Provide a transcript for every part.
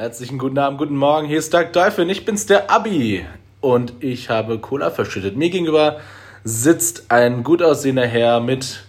Herzlichen guten Abend, guten Morgen. Hier ist Doug Teufel. Ich bin's, der Abi. Und ich habe Cola verschüttet. Mir gegenüber sitzt ein gut aussehender Herr mit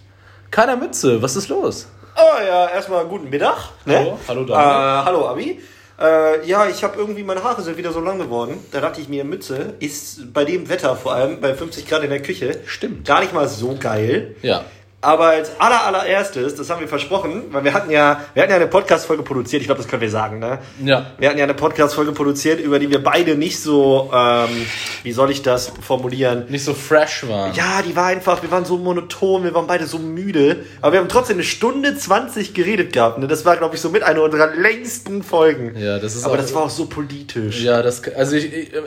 keiner Mütze. Was ist los? Oh ja, erstmal guten Mittag. Ne? Hallo, hallo Äh, Daniel. hallo Abi. Äh, ja, ich habe irgendwie, meine Haare sind wieder so lang geworden. Da dachte ich mir, Mütze ist bei dem Wetter, vor allem bei 50 Grad in der Küche, Stimmt. gar nicht mal so geil. Ja. Aber als aller, allererstes, das haben wir versprochen, weil wir hatten ja, wir hatten ja eine Podcast-Folge produziert, ich glaube, das können wir sagen, ne? Ja. Wir hatten ja eine Podcast-Folge produziert, über die wir beide nicht so, ähm, wie soll ich das formulieren? Nicht so fresh waren. Ja, die war einfach, wir waren so monoton, wir waren beide so müde. Aber wir haben trotzdem eine Stunde 20 geredet gehabt. Ne? Das war, glaube ich, so mit einer unserer längsten Folgen. Ja, das ist Aber auch- das war auch so politisch. Ja, das, also ich, ich, äh,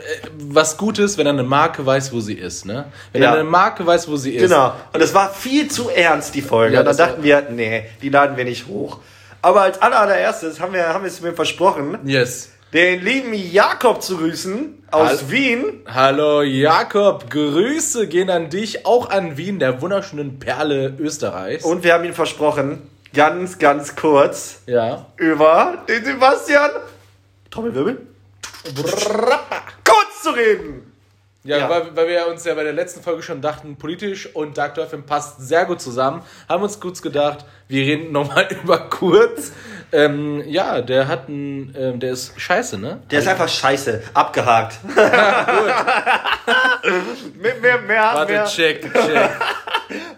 was gut ist, wenn eine Marke weiß, wo sie ist, ne? Wenn Ja. eine Marke weiß, wo sie ist. Genau. Und es war viel zu ernst, die Folge. Ja, und dann dachten wir, nee, die laden wir nicht hoch. Aber als aller- allererstes haben wir, haben wir es mir versprochen, Yes. den lieben Jakob zu grüßen aus Hallo. Wien. Hallo Jakob, Grüße gehen an dich, auch an Wien, der wunderschönen Perle Österreichs. Und wir haben ihm versprochen, ganz, ganz kurz ja. über den Sebastian Trommelwirbel kurz zu reden. Ja, Ja. Weil, weil wir uns ja bei der letzten Folge schon dachten, politisch und Dark Dolphin passt sehr gut zusammen. Haben uns kurz gedacht, wir reden nochmal über kurz. Ähm, ja, der hat einen, ähm, der ist scheiße, ne? Der ist einfach scheiße, abgehakt. mehr, mehr, mehr, Warte, mehr, check, check.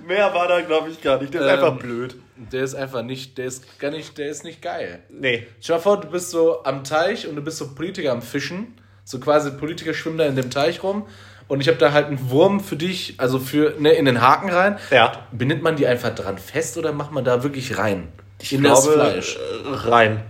mehr war da, glaube ich, gar nicht. Der ist Ähm, einfach blöd. Der ist einfach nicht, der ist gar nicht, der ist nicht geil. Nee. Stell dir vor, du bist so am Teich und du bist so Politiker am Fischen. So quasi Politiker schwimmen da in dem Teich rum. Und ich habe da halt einen Wurm für dich, also für ne, in den Haken rein. Ja. Bindet man die einfach dran fest oder macht man da wirklich rein? Ich in glaube, das Fleisch. äh, rein.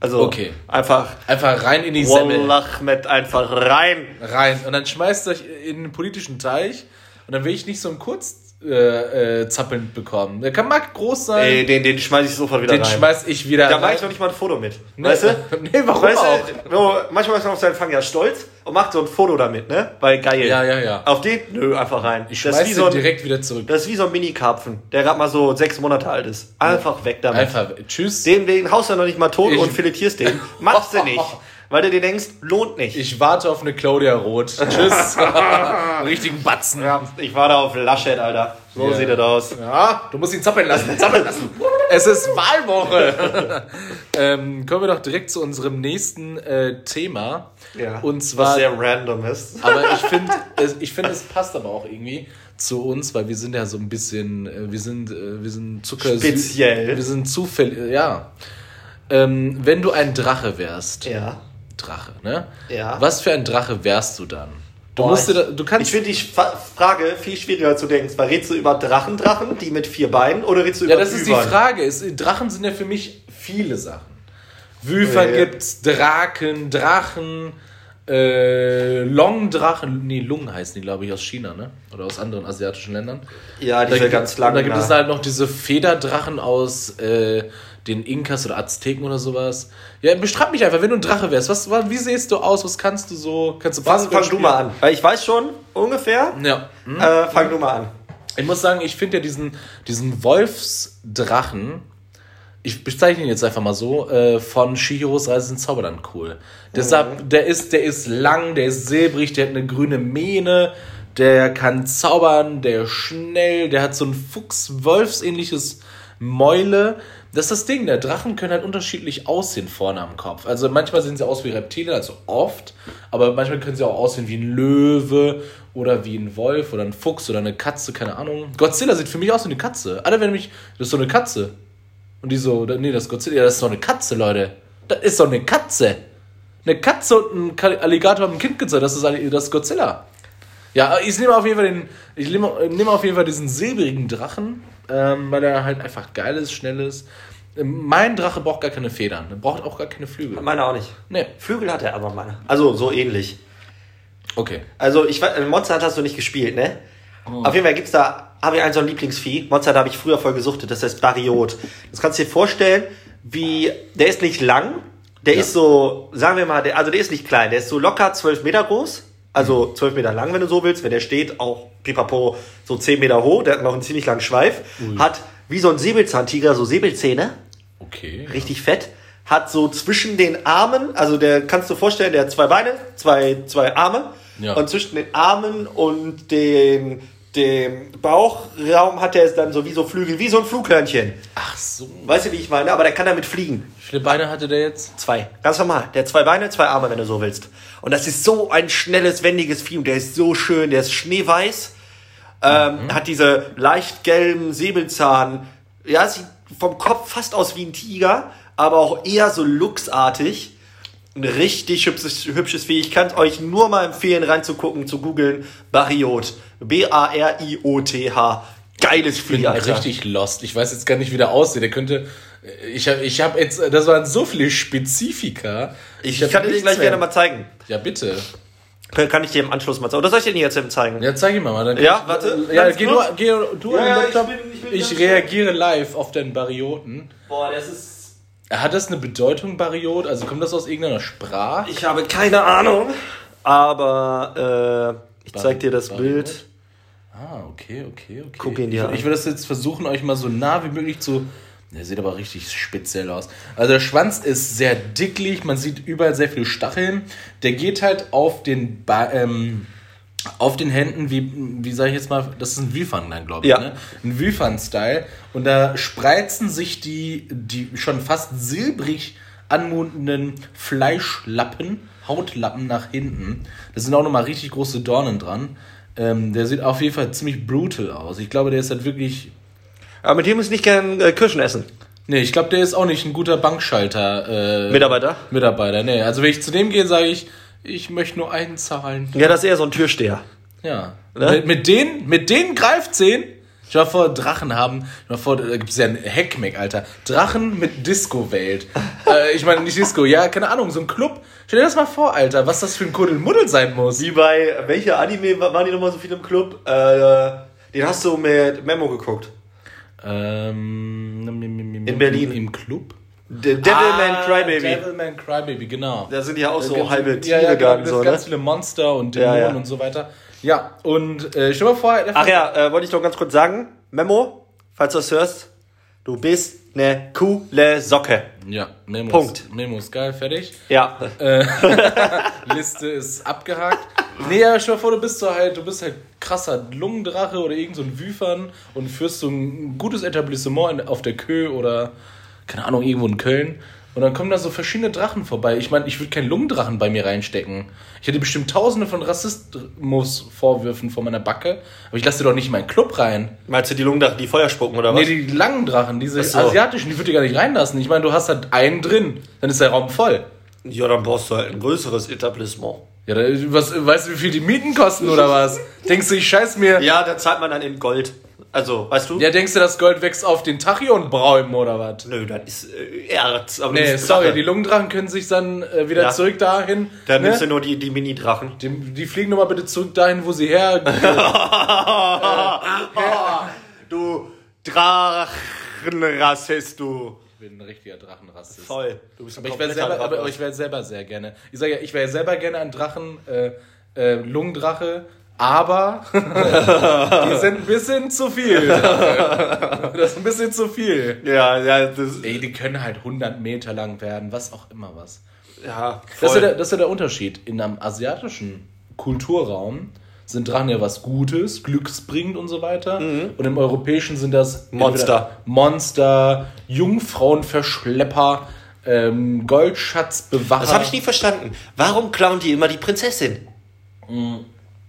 Also Okay. einfach Einfach rein in die Semmel. Wallachmet einfach rein. Rein. Und dann schmeißt ihr euch in den politischen Teich. Und dann will ich nicht so einen kurz äh, äh, zappeln bekommen. Der kann mag groß sein. Ey, den, den schmeiß ich sofort wieder den rein. schmeiß ich wieder da rein. mache ich noch nicht mal ein Foto mit. Nee. Weißt du? Nee, warum weißt auch? Du, manchmal ist man auf seinen Fang ja stolz und macht so ein Foto damit, ne? Weil geil. Ja, ja, ja. Auf den? Nö, einfach rein. Ich das, schmeiß ist wie den so ein, direkt wieder zurück. das ist wie so ein Mini-Karpfen, der gerade mal so sechs Monate alt ist. Einfach weg damit. Einfach, tschüss. Den, den haust du noch nicht mal tot Ich- und filetierst den. Machst du nicht. Weil du dir denkst, lohnt nicht. Ich warte auf eine Claudia Roth. Tschüss. Richtigen Batzen. ja, ich war da auf Laschet, Alter. So Ja. sieht das aus. Ja, du musst ihn zappeln lassen. Zappeln lassen. es ist Wahlwoche. ähm, kommen wir doch direkt zu unserem nächsten äh, Thema. Ja. Und Was zwar, sehr random ist. aber ich finde, es, ich finde, es passt aber auch irgendwie zu uns, weil wir sind ja so ein bisschen, äh, wir sind, äh, wir sind Zucker. Speziell. Wir sind zufällig, ja. Ähm, wenn du ein Drache wärst, Ja. Drache, ne? Ja. Was für ein Drache wärst du dann? Du Boah, musst ich- da, du kannst Ich finde die Frage viel schwieriger du denkst. Weil redest du über Drachendrachen, die mit vier Beinen, oder redest du Ja, über das ist die Bübern? Frage. Es, Drachen sind ja für mich viele Sachen. Wüfer Ja. gibt's, Draken, Drachen, äh, Longdrachen, nee, Lungen heißen die, glaube ich, aus China, ne? Oder aus anderen asiatischen Ländern. Ja, diese gibt- ganz und langen. Da gibt es halt noch diese Federdrachen aus äh, den Inkas oder Azteken oder sowas. Ja, beschreib mich einfach, wenn du ein Drache wärst. Was, wa- wie siehst du aus? Was kannst du so? Kannst du Fang, fang du mal an. Weil ich weiß schon ungefähr. Ja. Hm? Äh, fang du mal an. Ich muss sagen, ich finde ja diesen, diesen Wolfsdrachen, ich bezeichne ihn jetzt einfach mal so, äh, von Shihiros Reise ins Zauberland cool. Deshalb, der ist, der ist lang, der ist silbrig, der hat eine grüne Mähne, der kann zaubern, der ist schnell, der hat so ein Fuchs-Wolfs-ähnliches Mäule. Das ist das Ding, der Drachen können halt unterschiedlich aussehen vorne am Kopf. Also manchmal sehen sie aus wie Reptilien, also oft, aber manchmal können sie auch aussehen wie ein Löwe oder wie ein Wolf oder ein Fuchs oder eine Katze, keine Ahnung. Godzilla sieht für mich aus wie eine Katze. Alle werden mich, das ist so eine Katze. Und die so, nee, das ist Godzilla, ja, das ist doch eine Katze, Leute. Das ist doch eine Katze. Eine Katze und ein Alligator haben ein Kind gezeugt, das ist, das ist Godzilla. Ja, ich nehme auf jeden Fall den, ich nehme, nehme auf jeden Fall diesen silbrigen Drachen, ähm, weil er halt einfach geil ist, schnell ist. Ähm, Mein Drache braucht gar keine Federn, er braucht auch gar keine Flügel. Meine auch nicht. Nee, Flügel hat er aber meine. Also so ähnlich. okay. Also ich weiß, Monster Hunter hast du nicht gespielt, ne? Oh. Auf jeden Fall gibt's da, habe ich ein so ein Lieblingsvieh. Monster Hunter habe ich früher voll gesuchtet, das heißt Bariot. Das kannst du dir vorstellen, wie, der ist nicht lang, der Ja. ist so, sagen wir mal, der, also der ist nicht klein, der ist so locker 12 Meter groß, also 12 Meter lang, wenn du so willst. Wenn der steht, auch pipapo so 10 Meter hoch, der hat noch einen ziemlich langen Schweif, hat wie so ein Säbelzahntiger so Säbelzähne, Okay. richtig fett, hat so zwischen den Armen, also der kannst du vorstellen, der hat zwei Beine, zwei, zwei Arme. Ja. Und zwischen den Armen und den, dem Bauchraum hat er dann so wie so Flügel, wie so ein Flughörnchen. Ach so. Weißt du, wie ich meine? Aber der kann damit fliegen. Wie viele Beine hatte der jetzt? Zwei. Ganz normal. Der hat zwei Beine, zwei Arme, wenn du so willst. Und das ist so ein schnelles, wendiges Vieh. Und der ist so schön. Der ist schneeweiß. Ähm, Hat diese leicht gelben Säbelzahn. Ja, sieht vom Kopf fast aus wie ein Tiger, aber auch eher so luchsartig. Ein richtig hübsches, hübsches Vieh. Ich kann euch nur mal empfehlen, reinzugucken, zu googeln. Bariot. B-A-R-I-O-T-H. Geiles Ich bin Vieh, Alter. richtig lost. Ich weiß jetzt gar nicht, wie der aussieht. Der könnte. Ich habe ich hab jetzt. Das waren so viele Spezifika. Ich, hab kann dir gleich mehr. gerne mal zeigen. Ja, bitte. Kann ich dir im Anschluss mal zeigen. Oder soll ich dir jetzt eben zeigen? Ja, zeig ihn mal. Dann Ja, ich, warte, Ja, geh du, geh du Ja, an den ja, ich Laptop. bin- ich bin Ich, reagiere live auf den Barioten. Boah, das ist. Hat das eine Bedeutung, Bariot? Also kommt das aus irgendeiner Sprache? Ich habe keine Ahnung. Aber äh, ich zeig dir das Bariot? Bild. Ah, okay, okay, okay. Guck ihn dir ich, an. ich will das jetzt versuchen, euch mal so nah wie möglich zu. Der sieht aber richtig speziell aus. Also der Schwanz ist sehr dicklich, man sieht überall sehr viele Stacheln. Der geht halt auf den ba ähm, auf den Händen, wie, wie sage ich jetzt mal, das ist ein Wüfern dann, glaube ich, Ja. ne? Ein Wüfern-Style. Und da spreizen sich die, die schon fast silbrig anmutenden Fleischlappen, Hautlappen nach hinten. Da sind auch nochmal richtig große Dornen dran. Ähm, der sieht auf jeden Fall ziemlich brutal aus. Ich glaube, der ist halt wirklich. Aber mit dem ist nicht gern äh, Kirschen essen. Nee, ich glaube, der ist auch nicht ein guter Bankschalter. Äh, Mitarbeiter? Mitarbeiter, nee. Also wenn ich zu dem gehe, sage ich, ich möchte nur einen zahlen. Ja, das ist eher so ein Türsteher. Ja. Ne? Mit, mit denen, mit denen Greifzehen. Stell dir mal vor, Drachen haben, dir mal vor, da gibt es ja einen Heckmeck, Alter. Drachen mit Disco-Welt. äh, ich meine, nicht Disco, ja, keine Ahnung, so ein Club. Stell dir das mal vor, Alter, was das für ein Kuddelmuddel sein muss. Wie bei, welcher Anime waren die nochmal so viel im Club? Äh, den hast du mit Memo geguckt. Ähm, In Berlin. Im Club? The Devilman Ah, Crybaby. Devilman Crybaby, genau. Da sind ja auch so Ganz- halbe ja, Tiere ja, da genau, so, ganz ne? viele Monster und Ja, Dämonen ja. und so weiter. Ja, und äh, stell dir mal vor, Ach ja, äh, wollte ich noch ganz kurz sagen. Memo, falls du das hörst, du bist eine coole Socke. Ja, Memo Punkt. Ist, Memo ist geil, fertig. Ja. Liste ist abgehakt. Nee, ja, stell dir vor, du bist so halt, du bist halt krasser Lungendrache oder irgend so ein Wüfern und führst so ein gutes Etablissement auf der Kö oder, keine Ahnung, irgendwo in Köln. Und dann kommen da so verschiedene Drachen vorbei. Ich meine, ich würde keinen Lungendrachen bei mir reinstecken. Ich hätte bestimmt tausende von Rassismus-Vorwürfen vor meiner Backe. Aber ich lasse doch nicht in meinen Club rein. Meinst du die Lungendrachen, die Feuer spucken oder was? Nee, die langen Drachen, diese so. asiatischen, die würde ich gar nicht reinlassen. Ich meine, du hast halt einen drin, dann ist der Raum voll. ja, dann brauchst du halt ein größeres Etablissement. Ja, was, weißt du, wie viel die Mieten kosten oder was? Denkst du, ich scheiß mir. Ja, da zahlt man dann in Gold. Also, weißt du? Ja, denkst du, das Gold wächst auf den Tachionbäumen oder was? Nö, das ist äh, Erz. Aber Nee, sorry, Drache. die Lungendrachen können sich dann äh, wieder Ja. zurück dahin. Dann ne? nimmst du nur die, die Mini-Drachen. die, die fliegen nochmal bitte zurück dahin, wo sie her. Du Drachenrassist, du. ich bin ein richtiger Drachenrassist. Voll. Du bist ein Aber ich wäre selber, aber, ich wäre selber sehr gerne. Ich sage ja, ich wäre selber gerne ein Drachen, äh, äh, Lungendrache, aber die sind ein bisschen zu viel. Das ist ein bisschen zu viel. Ja, ja, das, Ey, die können halt 100 Meter lang werden, was auch immer was. ja, Das ist, ja voll. der, das ist ja der Unterschied. In einem asiatischen Kulturraum sind Drachen ja was Gutes, glücksbringend und so weiter. Und im europäischen sind das Mhm. Monster. Monster, Jungfrauenverschlepper, ähm, Goldschatzbewacher. Das habe ich nie verstanden. Warum klauen die immer die Prinzessin?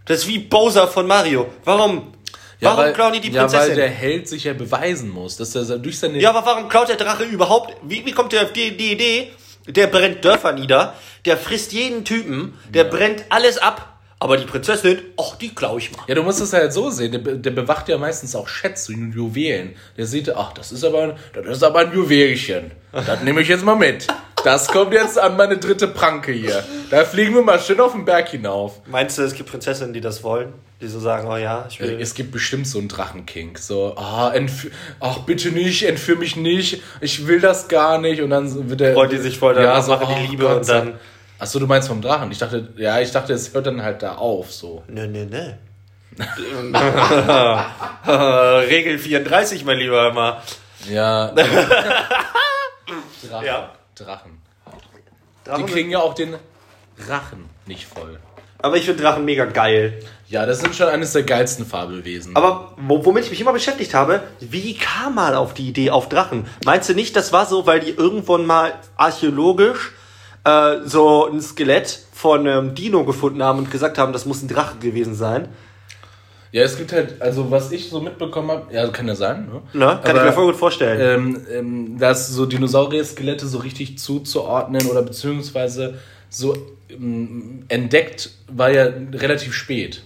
Das ist wie Bowser von Mario. Warum? Ja, warum weil, klauen die die Ja, weil Prinzessin? der Held sich ja beweisen muss, dass er durch seine Ja, aber warum klaut der Drache überhaupt? Wie, wie kommt der auf die, die Idee? Der brennt Dörfer nieder, der frisst jeden Typen, der brennt alles ab. Aber die Prinzessin, ach, die klau ich mal. Ja, du musst es halt so sehen. Der, der bewacht ja meistens auch Schätze und Juwelen. Der sieht, ach, das ist aber, das ist aber ein Juwelchen. Das nehme ich jetzt mal mit. Das kommt jetzt an meine dritte Pranke hier. Da fliegen wir mal schön auf den Berg hinauf. Meinst du, es gibt Prinzessinnen, die das wollen? Die so sagen, oh ja, ich will. Es gibt bestimmt so einen Drachenkink. So, ah, entf- ach, bitte nicht, entführ mich nicht. Ich will das gar nicht. Und dann wird der. Freut die sich voll, dann machen die oh Liebe Gott und dann- Achso, du meinst vom Drachen. Ich dachte, ja, ich dachte, es hört dann halt da auf, so. Nö, nö, nö. Regel 34, mein Lieber, immer. Ja. Drachen. Ja. Drachen. Drachen Die kriegen ja auch den Rachen nicht voll. Aber ich finde Drachen mega geil. Ja, das sind schon eines der geilsten Fabelwesen. Aber wo, womit ich mich immer beschäftigt habe, wie kam man auf die Idee auf Drachen? Meinst du nicht, das war so, weil die irgendwann mal archäologisch äh, so ein Skelett von einem Dino gefunden haben und gesagt haben, das muss ein Drache gewesen sein? Ja, es gibt halt, also was ich so mitbekommen habe, ja, kann ja sein, ne? Ne? Kann ich mir voll gut vorstellen. ähm, ähm, dass so Dinosaurier-Skelette so richtig zuzuordnen oder beziehungsweise so ähm, entdeckt war ja relativ spät.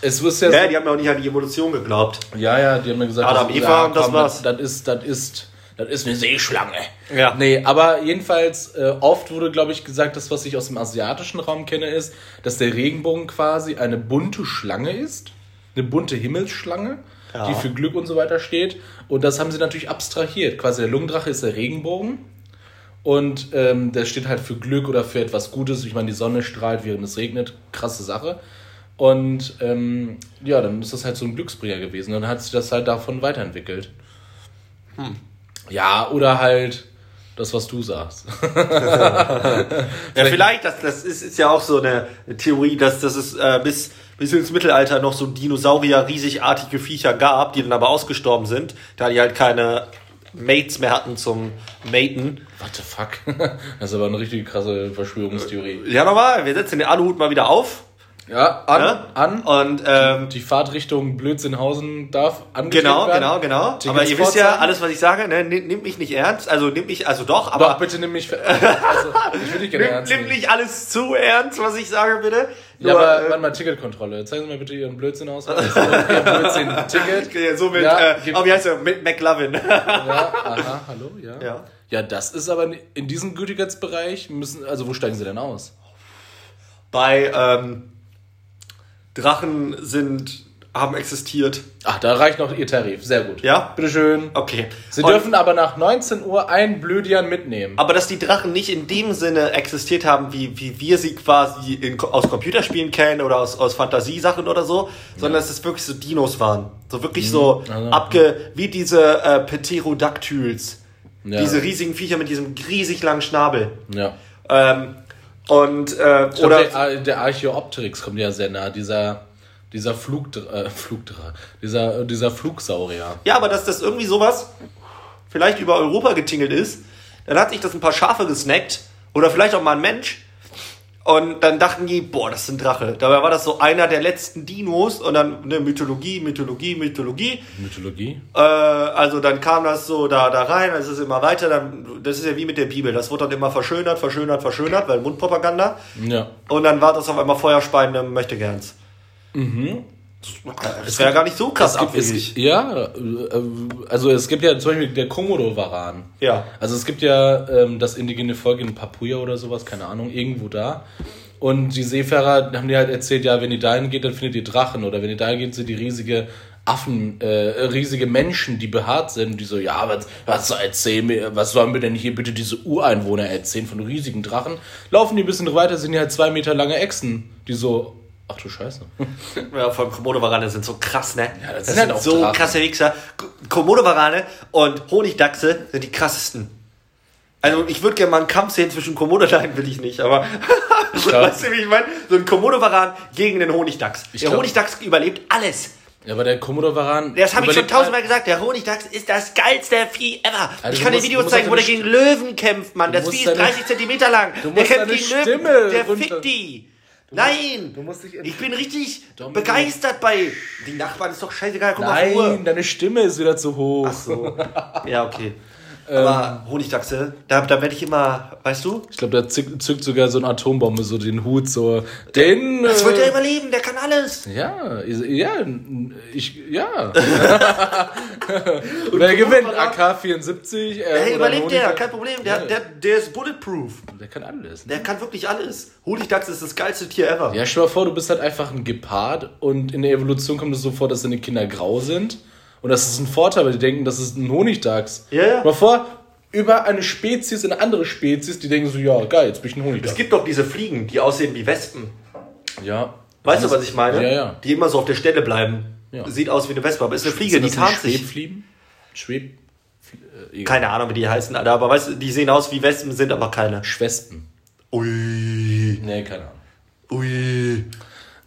Es ist ja, ja, so, die haben ja auch nicht an die Evolution geglaubt. ja, ja, die haben ja gesagt, Adam, das, Eva ja, und das war's. Das, das ist, das ist, das ist eine Seeschlange. Ja. Nee, aber jedenfalls, äh, oft wurde, glaube ich, gesagt, das, was ich aus dem asiatischen Raum kenne, ist, dass der Regenbogen quasi eine bunte Schlange ist. Eine bunte Himmelsschlange, Ja. die für Glück und so weiter steht. Und das haben sie natürlich abstrahiert. Quasi der Lungendrache ist der Regenbogen. Und ähm, der steht halt für Glück oder für etwas Gutes. Ich meine, die Sonne strahlt, während es regnet. Krasse Sache. Und ähm, ja, dann ist das halt so ein Glücksbringer gewesen. Dann hat sich das halt davon weiterentwickelt. Ja, oder halt das, was du sagst. Ja, vielleicht, das, das ist, ist ja auch so eine Theorie, dass, dass es äh, bis, bis ins Mittelalter noch so Dinosaurier riesigartige Viecher gab, die dann aber ausgestorben sind, da die halt keine Mates mehr hatten zum Maten. What the fuck? Das ist aber eine richtig krasse Verschwörungstheorie. Ja, nochmal, wir setzen den Aluhut mal wieder auf. Ja, an, Ne? an. Und ähm, Die Fahrt Richtung Blödsinnhausen darf angetreten genau, werden. genau, genau. Tickets Aber ihr wisst ja, alles, was ich sage, ne, nimm- nimmt mich nicht ernst. Also nimmt mich, also doch, Doch, aber bitte nimm mich also, ich will dich gerne nimm, ernst nimm nicht alles zu ernst, was ich sage, bitte. Ja, Nur, aber äh, warte mal, Ticketkontrolle. Zeigen Sie mal bitte Ihren Blödsinn aus. Ihr Blödsinn-Ticket. Okay, so mit, Ja, äh, oh, wie heißt er? Mit McLovin. Ja, aha, hallo, ja. Ja. Ja, das ist aber in diesem Gültigkeitsbereich müssen, also wo steigen Sie denn aus? Bei ähm, Drachen sind, haben existiert. Ach, da reicht noch Ihr Tarif. Sehr gut. Ja? Bitteschön. Okay. Sie Und- dürfen aber nach 19 Uhr einen Blödian mitnehmen. aber dass die Drachen nicht in dem Sinne existiert haben, wie, wie wir sie quasi in, aus Computerspielen kennen oder aus, aus Fantasiesachen oder so, sondern dass es wirklich so Dinos waren. So wirklich so Also, abge... wie diese äh, Pterodactyls. Ja. Diese riesigen Viecher mit diesem riesig langen Schnabel. Ja. Ähm, und, äh, glaub, oder... der, Ar- der Archaeopteryx kommt ja sehr nah. Dieser, dieser Flug, äh, Flugdra, dieser, dieser Flugsaurier. Ja, aber dass das irgendwie sowas vielleicht über Europa getingelt ist, dann hat sich das ein paar Schafe gesnackt oder vielleicht auch mal ein Mensch. Und dann dachten die, boah, das ist ein Drache. Dabei war das so einer der letzten Dinos und dann ne, Mythologie, Mythologie, Mythologie. Mythologie. Äh, also dann kam das so da, da rein, es ist immer weiter. Dann, das ist ja wie mit der Bibel. Das wurde dann immer verschönert, verschönert, verschönert, weil Mundpropaganda. Ja. Und dann war das auf einmal Feuerspeiende Möchtegern's. Mhm. Das wäre ja gar nicht so krass abwegig. ja, äh, also es gibt ja zum Beispiel der Komodo-Varan. Ja. Also es gibt ja ähm, das indigene Volk in Papuja oder sowas, keine Ahnung, irgendwo da. Und die Seefahrer haben dir halt erzählt, ja, wenn ihr dahin geht, dann findet ihr Drachen. Oder wenn ihr dahin geht, sind die riesige Affen, äh, riesige Menschen, die behaart sind. Die so, ja, was, was, erzählen wir, was sollen wir denn hier bitte diese Ureinwohner erzählen von riesigen Drachen? Laufen die ein bisschen weiter, sind die halt zwei Meter lange Echsen. Die so, ach du Scheiße. Ja, vor allem Komodo-Warane sind so krass, ne? Ja, das das sind halt so Drachen. krasse Wichser. Komodo-Warane und Honigdachse sind die krassesten. Also ich würde gerne mal einen Kampf sehen zwischen Komodo, nein, will ich nicht, aber glaub- weißt du, wie ich meine? So ein Komodo-Waran gegen den Honigdachs. Ich der glaub- Honigdachs überlebt alles. Ja, aber der Komodo-Varan. Das habe ich schon tausendmal gesagt. Der Honigdachs ist das geilste Vieh ever. Also ich kann dir Videos zeigen, wo der gegen Löwen kämpft, Mann. Das Vieh ist deine- 30 Zentimeter lang. Du Der kämpft gegen Löwen. Der fickt die. Nein. Du musst dich Ich bin richtig Dominik. begeistert bei. Die Nachbarn ist doch scheißegal. Guck mal auf Nein, Uhr. deine Stimme ist wieder zu hoch. Ach so. Ja, okay. Aber Honigdachse, da, da werde ich immer, weißt du? Ich glaube, der zückt, zückt sogar so eine Atombombe, so den Hut, so. Den. Das äh, wird er überleben, der kann alles. Ja, ja, ich, ja. Wer gewinnt? AK-74? Äh, Der oder überlebt der, kein Problem. Der, Ja. der, der ist bulletproof. Der kann alles. Der kann wirklich alles. Honigdachs ist das geilste Tier ever. Ja, stell dir mal vor, du bist halt einfach ein Gepard und in der Evolution kommt es so vor, dass deine Kinder grau sind. Und das ist ein Vorteil, weil die denken, das ist ein Honigdachs. Ja, ja. Mal vor, über eine Spezies in eine andere Spezies, die denken so, ja, geil, jetzt bin ich ein Es Honigdachs. gibt doch diese Fliegen, die aussehen wie Wespen. Ja. Weißt du, was ich meine? Ja, ja. Die immer so auf der Stelle bleiben. Ja. Sieht aus wie eine Wespe, aber ist eine Fliege, die tarnt sich. Schwebfliegen? Schwebfliegen? Äh. Keine Ahnung, wie die heißen, Alter, aber weißt du, die sehen aus wie Wespen, sind aber keine. Schwespen. Ui. Nee, keine Ahnung. Ui.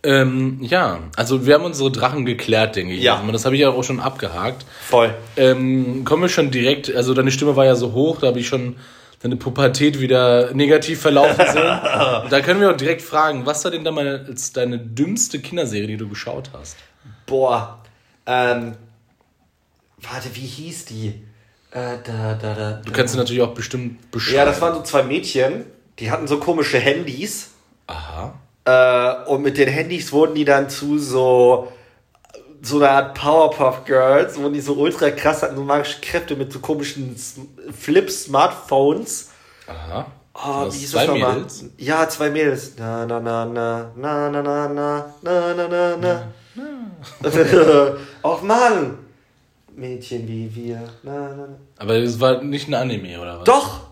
Ähm, ja, also wir haben unsere Drachen geklärt, denke ich. Ja. Also, das habe ich ja auch schon abgehakt. Voll. Ähm, kommen wir schon direkt, also deine Stimme war ja so hoch, da habe ich schon deine Pubertät wieder negativ verlaufen sehen. da können wir auch direkt fragen, was war denn damals deine dümmste Kinderserie, die du geschaut hast? Boah. Ähm. Warte, wie hieß die? Äh, da, da, da. Du kannst sie natürlich auch bestimmt beschreiben. Ja, das waren so zwei Mädchen, die hatten so komische Handys. Aha. Äh, und mit den Handys wurden die dann zu so so einer Art Powerpuff Girls, wo die so ultra krass hatten, so magische Kräfte mit so komischen Flip-Smartphones. Aha. Oh, wie hieß zwei das nochmal? Mädels? Ja, zwei Mädels. Na, na, na, na, na, na, na, na, na, na, na, na. Och Mann! Mädchen wie wir. Na, na, na. Aber es war nicht ein Anime, oder was? Doch!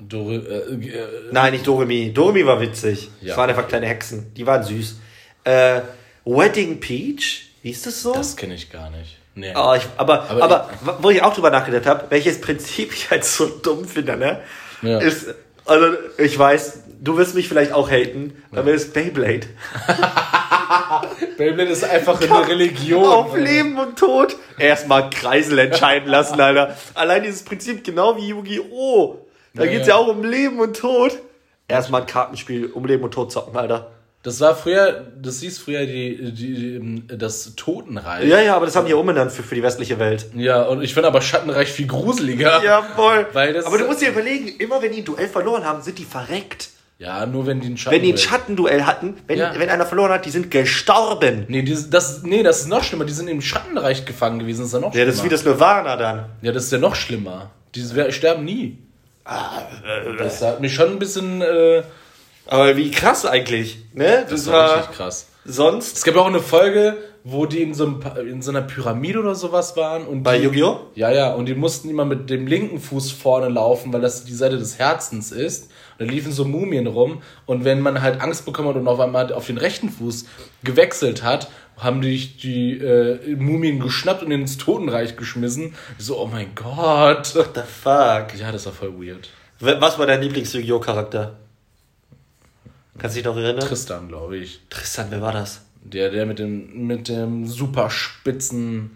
Dore, äh, äh, Nein, nicht Doremi. Doremi war witzig. Ja. Das waren einfach kleine Hexen. Die waren süß. Äh, Wedding Peach? Hieß das so? das kenne ich gar nicht. Nee. Oh, ich, aber, Aber aber, wo ich auch drüber nachgedacht habe, welches Prinzip ich halt so dumm finde, ne? Ja. Ist, also, ich weiß, du wirst mich vielleicht auch haten, aber ist Beyblade. Beyblade ist einfach eine Religion. Auf Leben und Tod. Erstmal Kreisel entscheiden lassen, Alter. Allein dieses Prinzip, genau wie Yu-Gi-Oh! Da Ja, geht's ja. ja auch um Leben und Tod. Erstmal ein Kartenspiel um Leben und Tod zocken, Alter. Das war früher, das hieß früher die, die, die das Totenreich. Ja, ja, aber das haben die ja umbenannt für, für die westliche Welt. Ja, und ich finde aber Schattenreich viel gruseliger. Ja, voll. Weil das- aber du musst dir überlegen, immer wenn die ein Duell verloren haben, sind die verreckt. Ja, nur wenn die einen Schatten. Wenn die ein Schattenduell hatten, wenn, Ja. wenn einer verloren hat, die sind gestorben. Nee, die, das, nee, das ist noch schlimmer. Die sind im Schattenreich gefangen gewesen. Das ist ja noch Ja, schlimmer. das ist wie das Nirvana dann. ja, das ist ja noch schlimmer. Die sterben nie. Ah, Das hat mich schon ein bisschen. Äh, Aber wie krass eigentlich, ne? Das, das war war richtig krass. sonst Es gab auch eine Folge, wo die in so, einem, in so einer Pyramide oder sowas waren. Und bei Yu-Gi-Oh! Ja, ja, und die mussten immer mit dem linken Fuß vorne laufen, weil das die Seite des Herzens ist. Und da liefen so Mumien rum. Und wenn man halt Angst bekommen hat und auf einmal auf den rechten Fuß gewechselt hat, haben die die äh, Mumien geschnappt und ins Totenreich geschmissen. Ich so, oh mein Gott. What the fuck? Ja, das war voll weird. Was war dein Lieblings-Yu-Gi-Oh! Kannst du dich noch erinnern? Tristan, glaube ich. Tristan, wer war das? Der, der mit dem, mit dem super spitzen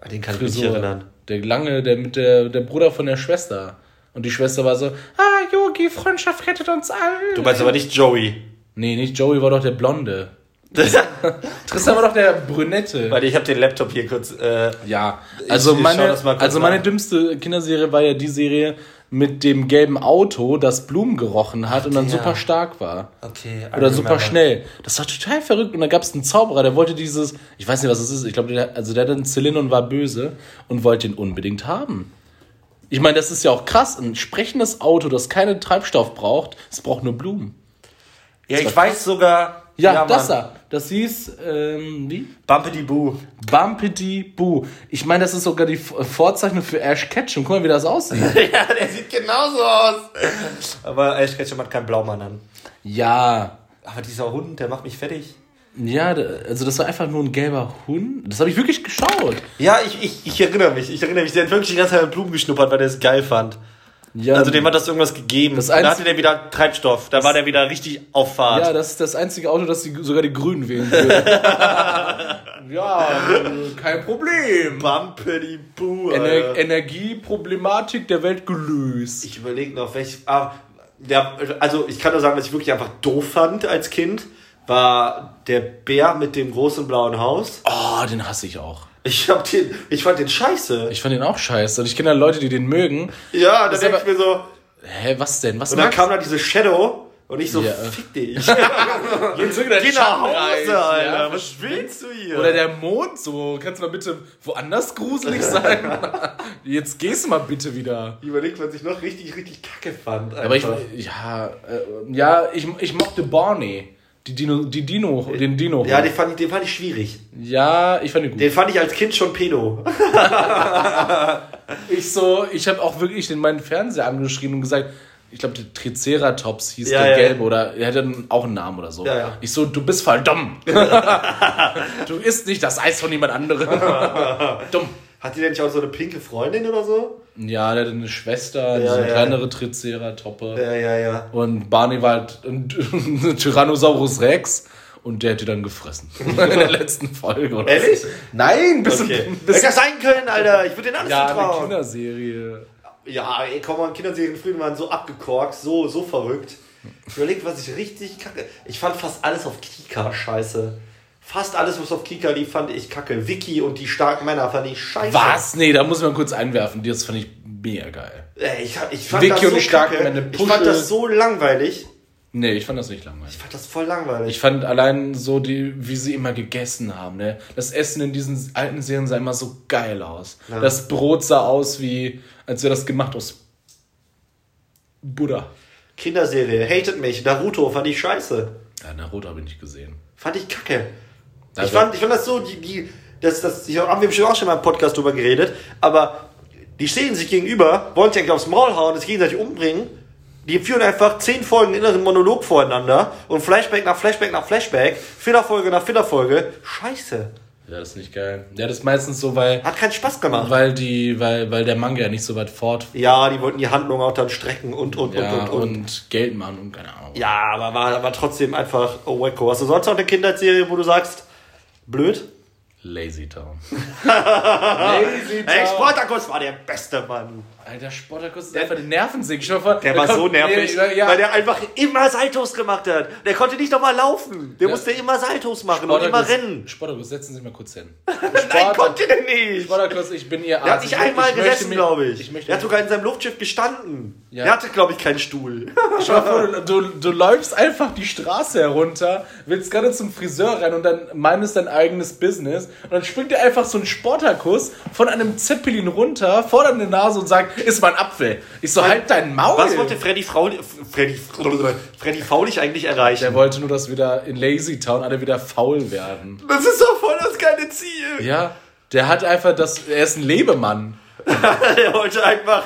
An den kann ich mich Frisur. erinnern. Der lange, der mit der, der Bruder von der Schwester. Und die Schwester war so, ah, Yogi, Freundschaft rettet uns alle. Du meinst aber nicht Joey. Nee, nicht Joey war doch der Blonde. Tristan war doch der Brünette. Weil ich habe den Laptop hier kurz. Äh, Ja, also ich schau meine, also meine dümmste Kinderserie war ja die Serie mit dem gelben Auto, das Blumen gerochen hat und dann der. super stark war. okay. Oder super schnell. Das war total verrückt. Und da gab es einen Zauberer, der wollte dieses, ich weiß nicht, was es ist, ich glaube, der, also der hat einen Zylinder und war böse und wollte ihn unbedingt haben. Ich meine, das ist ja auch krass. Ein sprechendes Auto, das keinen Treibstoff braucht, es braucht nur Blumen. Ja, ich weiß sogar. Ja, das Mann. da. Das hieß, ähm, wie? Bumpity Boo. Bumpity Boo. Ich meine, das ist sogar die Vorzeichnung für Ash Ketchum. Guck mal, wie das aussieht. ja, der sieht genauso aus. Aber Ash Ketchum hat keinen Blaumann an. ja. Aber dieser Hund, der macht mich fertig. Ja, also das war einfach nur ein gelber Hund. Das habe ich wirklich geschaut. Ja, ich, ich, ich erinnere mich. Ich erinnere mich. Der hat wirklich die ganze Zeit Blumen geschnuppert, weil der es geil fand. Ja, Also dem hat das irgendwas gegeben. Das da hatte der wieder Treibstoff. Da war der wieder richtig auf Fahrt. Ja, das ist das einzige Auto, das die, sogar die Grünen wählen würden. ja, äh, kein Problem. Bumpity Boo, Ener. Energieproblematik der Welt gelöst. Ich überlege noch, welch. Ah, der, also ich kann nur sagen, was ich wirklich einfach doof fand als Kind, war der Bär mit dem großen blauen Haus. Oh, den hasse ich auch. Ich hab den, ich fand den scheiße. Ich fand den auch scheiße. Und ich kenne ja Leute, die den mögen. ja, dann ist denke ich mir so. Hä, was denn? Was Und dann kam da diese Shadow und ich so, Ja. fick dich. Geh Geh nach Hause, Alter. ja, Was willst du hier? Oder der Mond so. Kannst du mal bitte woanders gruselig sein? Jetzt gehst du mal bitte wieder. Überlegt, was ich noch richtig, richtig kacke fand. Aber ich, einfach. ja, äh, ja, ich, ich mochte Barney. Die Dino, die Dino, den Dino. Ja, den fand, ich, den fand ich schwierig. ja, ich fand ihn gut. Den fand ich als Kind schon pedo. Ich so, ich habe auch wirklich in meinen Fernseher angeschrieben und gesagt, ich glaube, der Triceratops hieß Ja, der ja. gelbe oder er hatte auch einen Namen oder so. Ja, ja. Ich so, du bist voll dumm. du isst nicht das Eis von jemand anderem. dumm. Hat die denn nicht auch so eine pinke Freundin oder so? Ja, der hatte eine Schwester, Ja, so eine ja. kleinere Triceratoppe. Ja, ja, ja. Und Barney war halt ein, ein Tyrannosaurus Rex und der hat die dann gefressen. In der letzten Folge. Oder Ehrlich? so. Nein, bis, Okay. Hätte das sein können, Alter. Ich würde den alles Ja, eine vertrauen. Kinderserie. Ja, ey, komm mal, Kinderserien früher waren so abgekorkt, so, so verrückt. Überlegt, was ich richtig kacke. Ich fand fast alles auf Kika scheiße. Fast alles, was auf Kika lief, fand ich kacke. Vicky und die starken Männer fand ich scheiße. Was? Nee, da muss man kurz einwerfen. Das fand ich mega geil. Ey, ich, ich fand Vicky das und so die starken kacke. Männer, Ich fand das so langweilig. Nee, ich fand das nicht langweilig. Ich fand das voll langweilig. Ich fand allein so, die, wie sie immer gegessen haben. Ne? Das Essen in diesen alten Serien sah immer so geil aus. Ja. Das Brot sah aus wie, als wäre das gemacht aus Buddha. Kinderserie, hatet mich. Naruto fand ich scheiße. Ja, Naruto habe ich nicht gesehen. Fand ich kacke. Ich fand, ich fand das so, die, die, das, das, ich haben wir bestimmt auch schon mal im Podcast drüber geredet, aber die stehen sich gegenüber, wollen sich eigentlich aufs Maul hauen, sich gegenseitig umbringen. Die führen einfach zehn Folgen inneren Monolog voreinander und Flashback nach Flashback nach Flashback, Fillerfolge nach Fillerfolge. Scheiße. Ja, das ist nicht geil. Ja, das ist meistens so, weil, Hat keinen Spaß gemacht. weil, die, weil, weil der Manga ja nicht so weit fort Ja, die wollten die Handlung auch dann strecken und, und, ja, und, und, und. und Geld machen und keine Ahnung. Ja, aber war, war trotzdem einfach oh, wacko. Hast du sonst noch eine Kinderserie, wo du sagst, blöd? Lazy Town. Lazy Ey, Spartacus war der beste Mann. Alter, Sportakus ist einfach Nervensäge. Stell dir vor, Der war kommt- so nervig, Nee, ja, weil der einfach immer Saltos gemacht hat. Der konnte nicht nochmal laufen. Der Ja. musste immer Saltos machen und immer rennen. Sportakus, setzen Sie sich mal kurz hin. Nein, konnte der nicht. Sportakus, ich bin Ihr Arzt. Der hat nicht Ich- einmal ich gesessen, glaube ich. Ich möchte der hat sogar in seinem Luftschiff gestanden. Ja. Der hatte, glaube ich, keinen Stuhl. Dir vor, du, du, du läufst einfach die Straße herunter, willst gerade zum Friseur rein und dann meinst dein eigenes Business und dann springt dir einfach so ein Sportakus von einem Zeppelin runter vor deine Nase und sagt, ist mal ein Apfel. Ich so, halt dein Maul. Was wollte Freddy, Frauli, Freddy, Freddy Faulich eigentlich erreichen? Der wollte nur, dass wieder in Lazy Town alle wieder faul werden. das ist doch voll das geile Ziel. Ja, der hat einfach das, er ist ein Lebemann. Der wollte einfach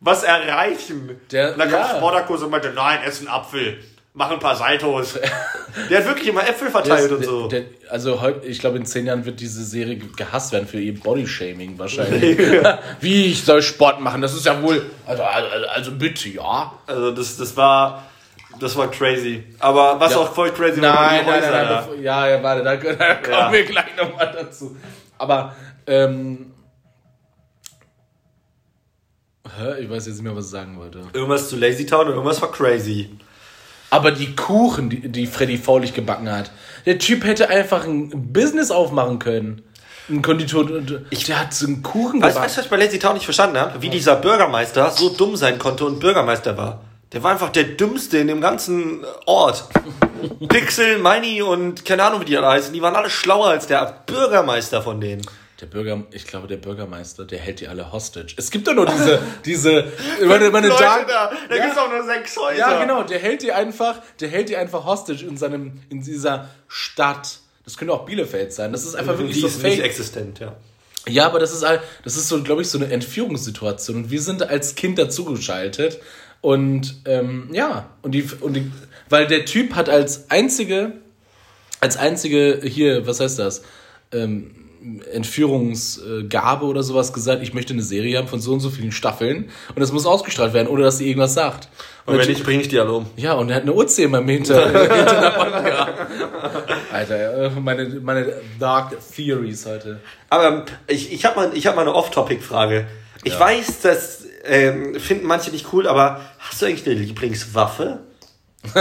was erreichen. Der- und dann kam ja. Sportakus und meinte, nein, ess einen Apfel. Mach ein paar Saltos. Der hat wirklich immer Äpfel verteilt Der- und so. der- also heute, ich glaube, in zehn Jahren wird diese Serie gehasst werden für ihr Bodyshaming wahrscheinlich. Wie ich soll Sport machen? Das ist ja wohl. Also, also, also bitte, ja. Also das, das war das war crazy. Aber was Ja. auch voll crazy war, Nein, die nein, nein, Häuser nein, da. bevor- ja, ja, warte, da, da kommen Ja. wir gleich nochmal dazu. Aber, ähm. Hä? Ich weiß jetzt nicht mehr, was ich sagen wollte. Irgendwas zu Lazy Town und irgendwas war crazy. Aber die Kuchen, die, die Freddy Faulig gebacken hat, der Typ hätte einfach ein Business aufmachen können. Ein Konditor. Der hat so einen Kuchen Weißt gebacken. weißt du, was ich bei Lazy Town nicht verstanden habe? Wie dieser Bürgermeister so dumm sein konnte und Bürgermeister war. Der war einfach der dümmste in dem ganzen Ort. Pixel, Meini und keine Ahnung, wie die alle heißen. Die waren alle schlauer als der Bürgermeister von denen. Der Bürger, ich glaube, der Bürgermeister, der hält die alle hostage. Es gibt doch nur diese, diese, meine, meine Leute Dark- da, da ja, gibt's auch nur sechs Häuser. ja, genau, der hält die einfach, der hält die einfach hostage in seinem, in dieser Stadt. Das könnte auch Bielefeld sein. Das ist einfach wirklich Die so ist nicht fake. existent, ja. Ja, aber das ist halt, das ist so, glaube ich, so eine Entführungssituation. Und wir sind als Kind dazugeschaltet. Und ähm, ja, und die, und die, weil der Typ hat als einzige, als einzige hier, was heißt das? Ähm, Entführungsgabe oder sowas gesagt, ich möchte eine Serie haben von so und so vielen Staffeln und das muss ausgestrahlt werden, ohne dass sie irgendwas sagt. Und der wenn nicht, bringe ich die alle um. ja, und er hat eine Uzi immer im Hinter. Alter, äh, meine, meine Dark Theories heute. Aber ich, ich habe mal, ich hab mal eine Off-Topic-Frage. Ich Ja. weiß, das ähm, finden manche nicht cool, aber hast du eigentlich eine Lieblingswaffe,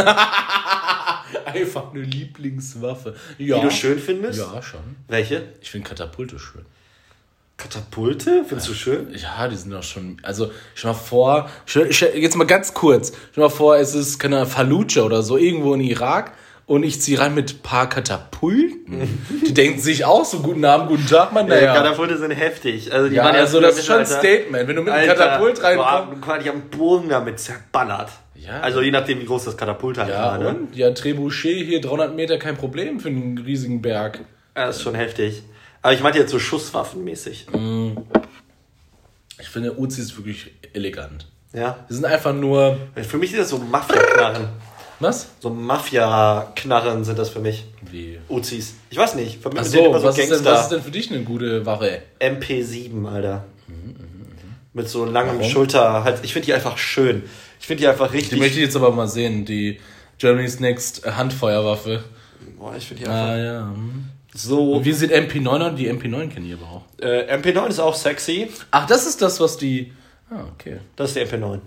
Einfach eine Lieblingswaffe. Ja. die du schön findest? Ja, schon. Welche? Ich finde Katapulte schön. Katapulte? Findest du schön? Ja, die sind doch schon. Also, stell mal vor, stell, stell, jetzt mal ganz kurz. Stell mal vor, es ist, keine Fallujah oder so, irgendwo in Irak. Und ich ziehe rein mit ein paar Katapulten. die denken sich auch so, guten Abend, guten Tag, Mann. Ja. Naja. Katapulte sind heftig. Also die Ja, waren also früher das ist schon ein. Statement. Wenn du mit einem Katapult reinkommst. Boah, quasi am Boden damit zerballert. Ja. Also je nachdem, wie groß das Katapult halt Ja, war. Ne? und? Ja, Trebuchet hier 300 Meter, kein Problem für einen riesigen Berg. Ja, das ist schon heftig. Aber ich meinte jetzt so Schusswaffenmäßig. Ich finde, Uzi ist wirklich elegant. Ja. Die sind einfach nur. Für mich ist das so Mafia-Knarren. Was? So Mafia-Knarren sind das für mich. Wie? Uzis. Ich weiß nicht. Für mich sind immer so, was ist, denn, was ist denn für dich eine gute Waffe? MP7, Alter. Mit so langem Schulter. Halt, ich finde die einfach schön. Ich finde die einfach Die richtig. möchte ich jetzt aber mal sehen, die Germany's Next Handfeuerwaffe. Boah, ich finde die einfach Ah ja. hm. so. Und wie sieht MP9 aus? Die MP9 kenne ich aber auch. Äh, MP9 ist auch sexy. Ach, das ist das, was die. Ah, okay. Das ist die MP9.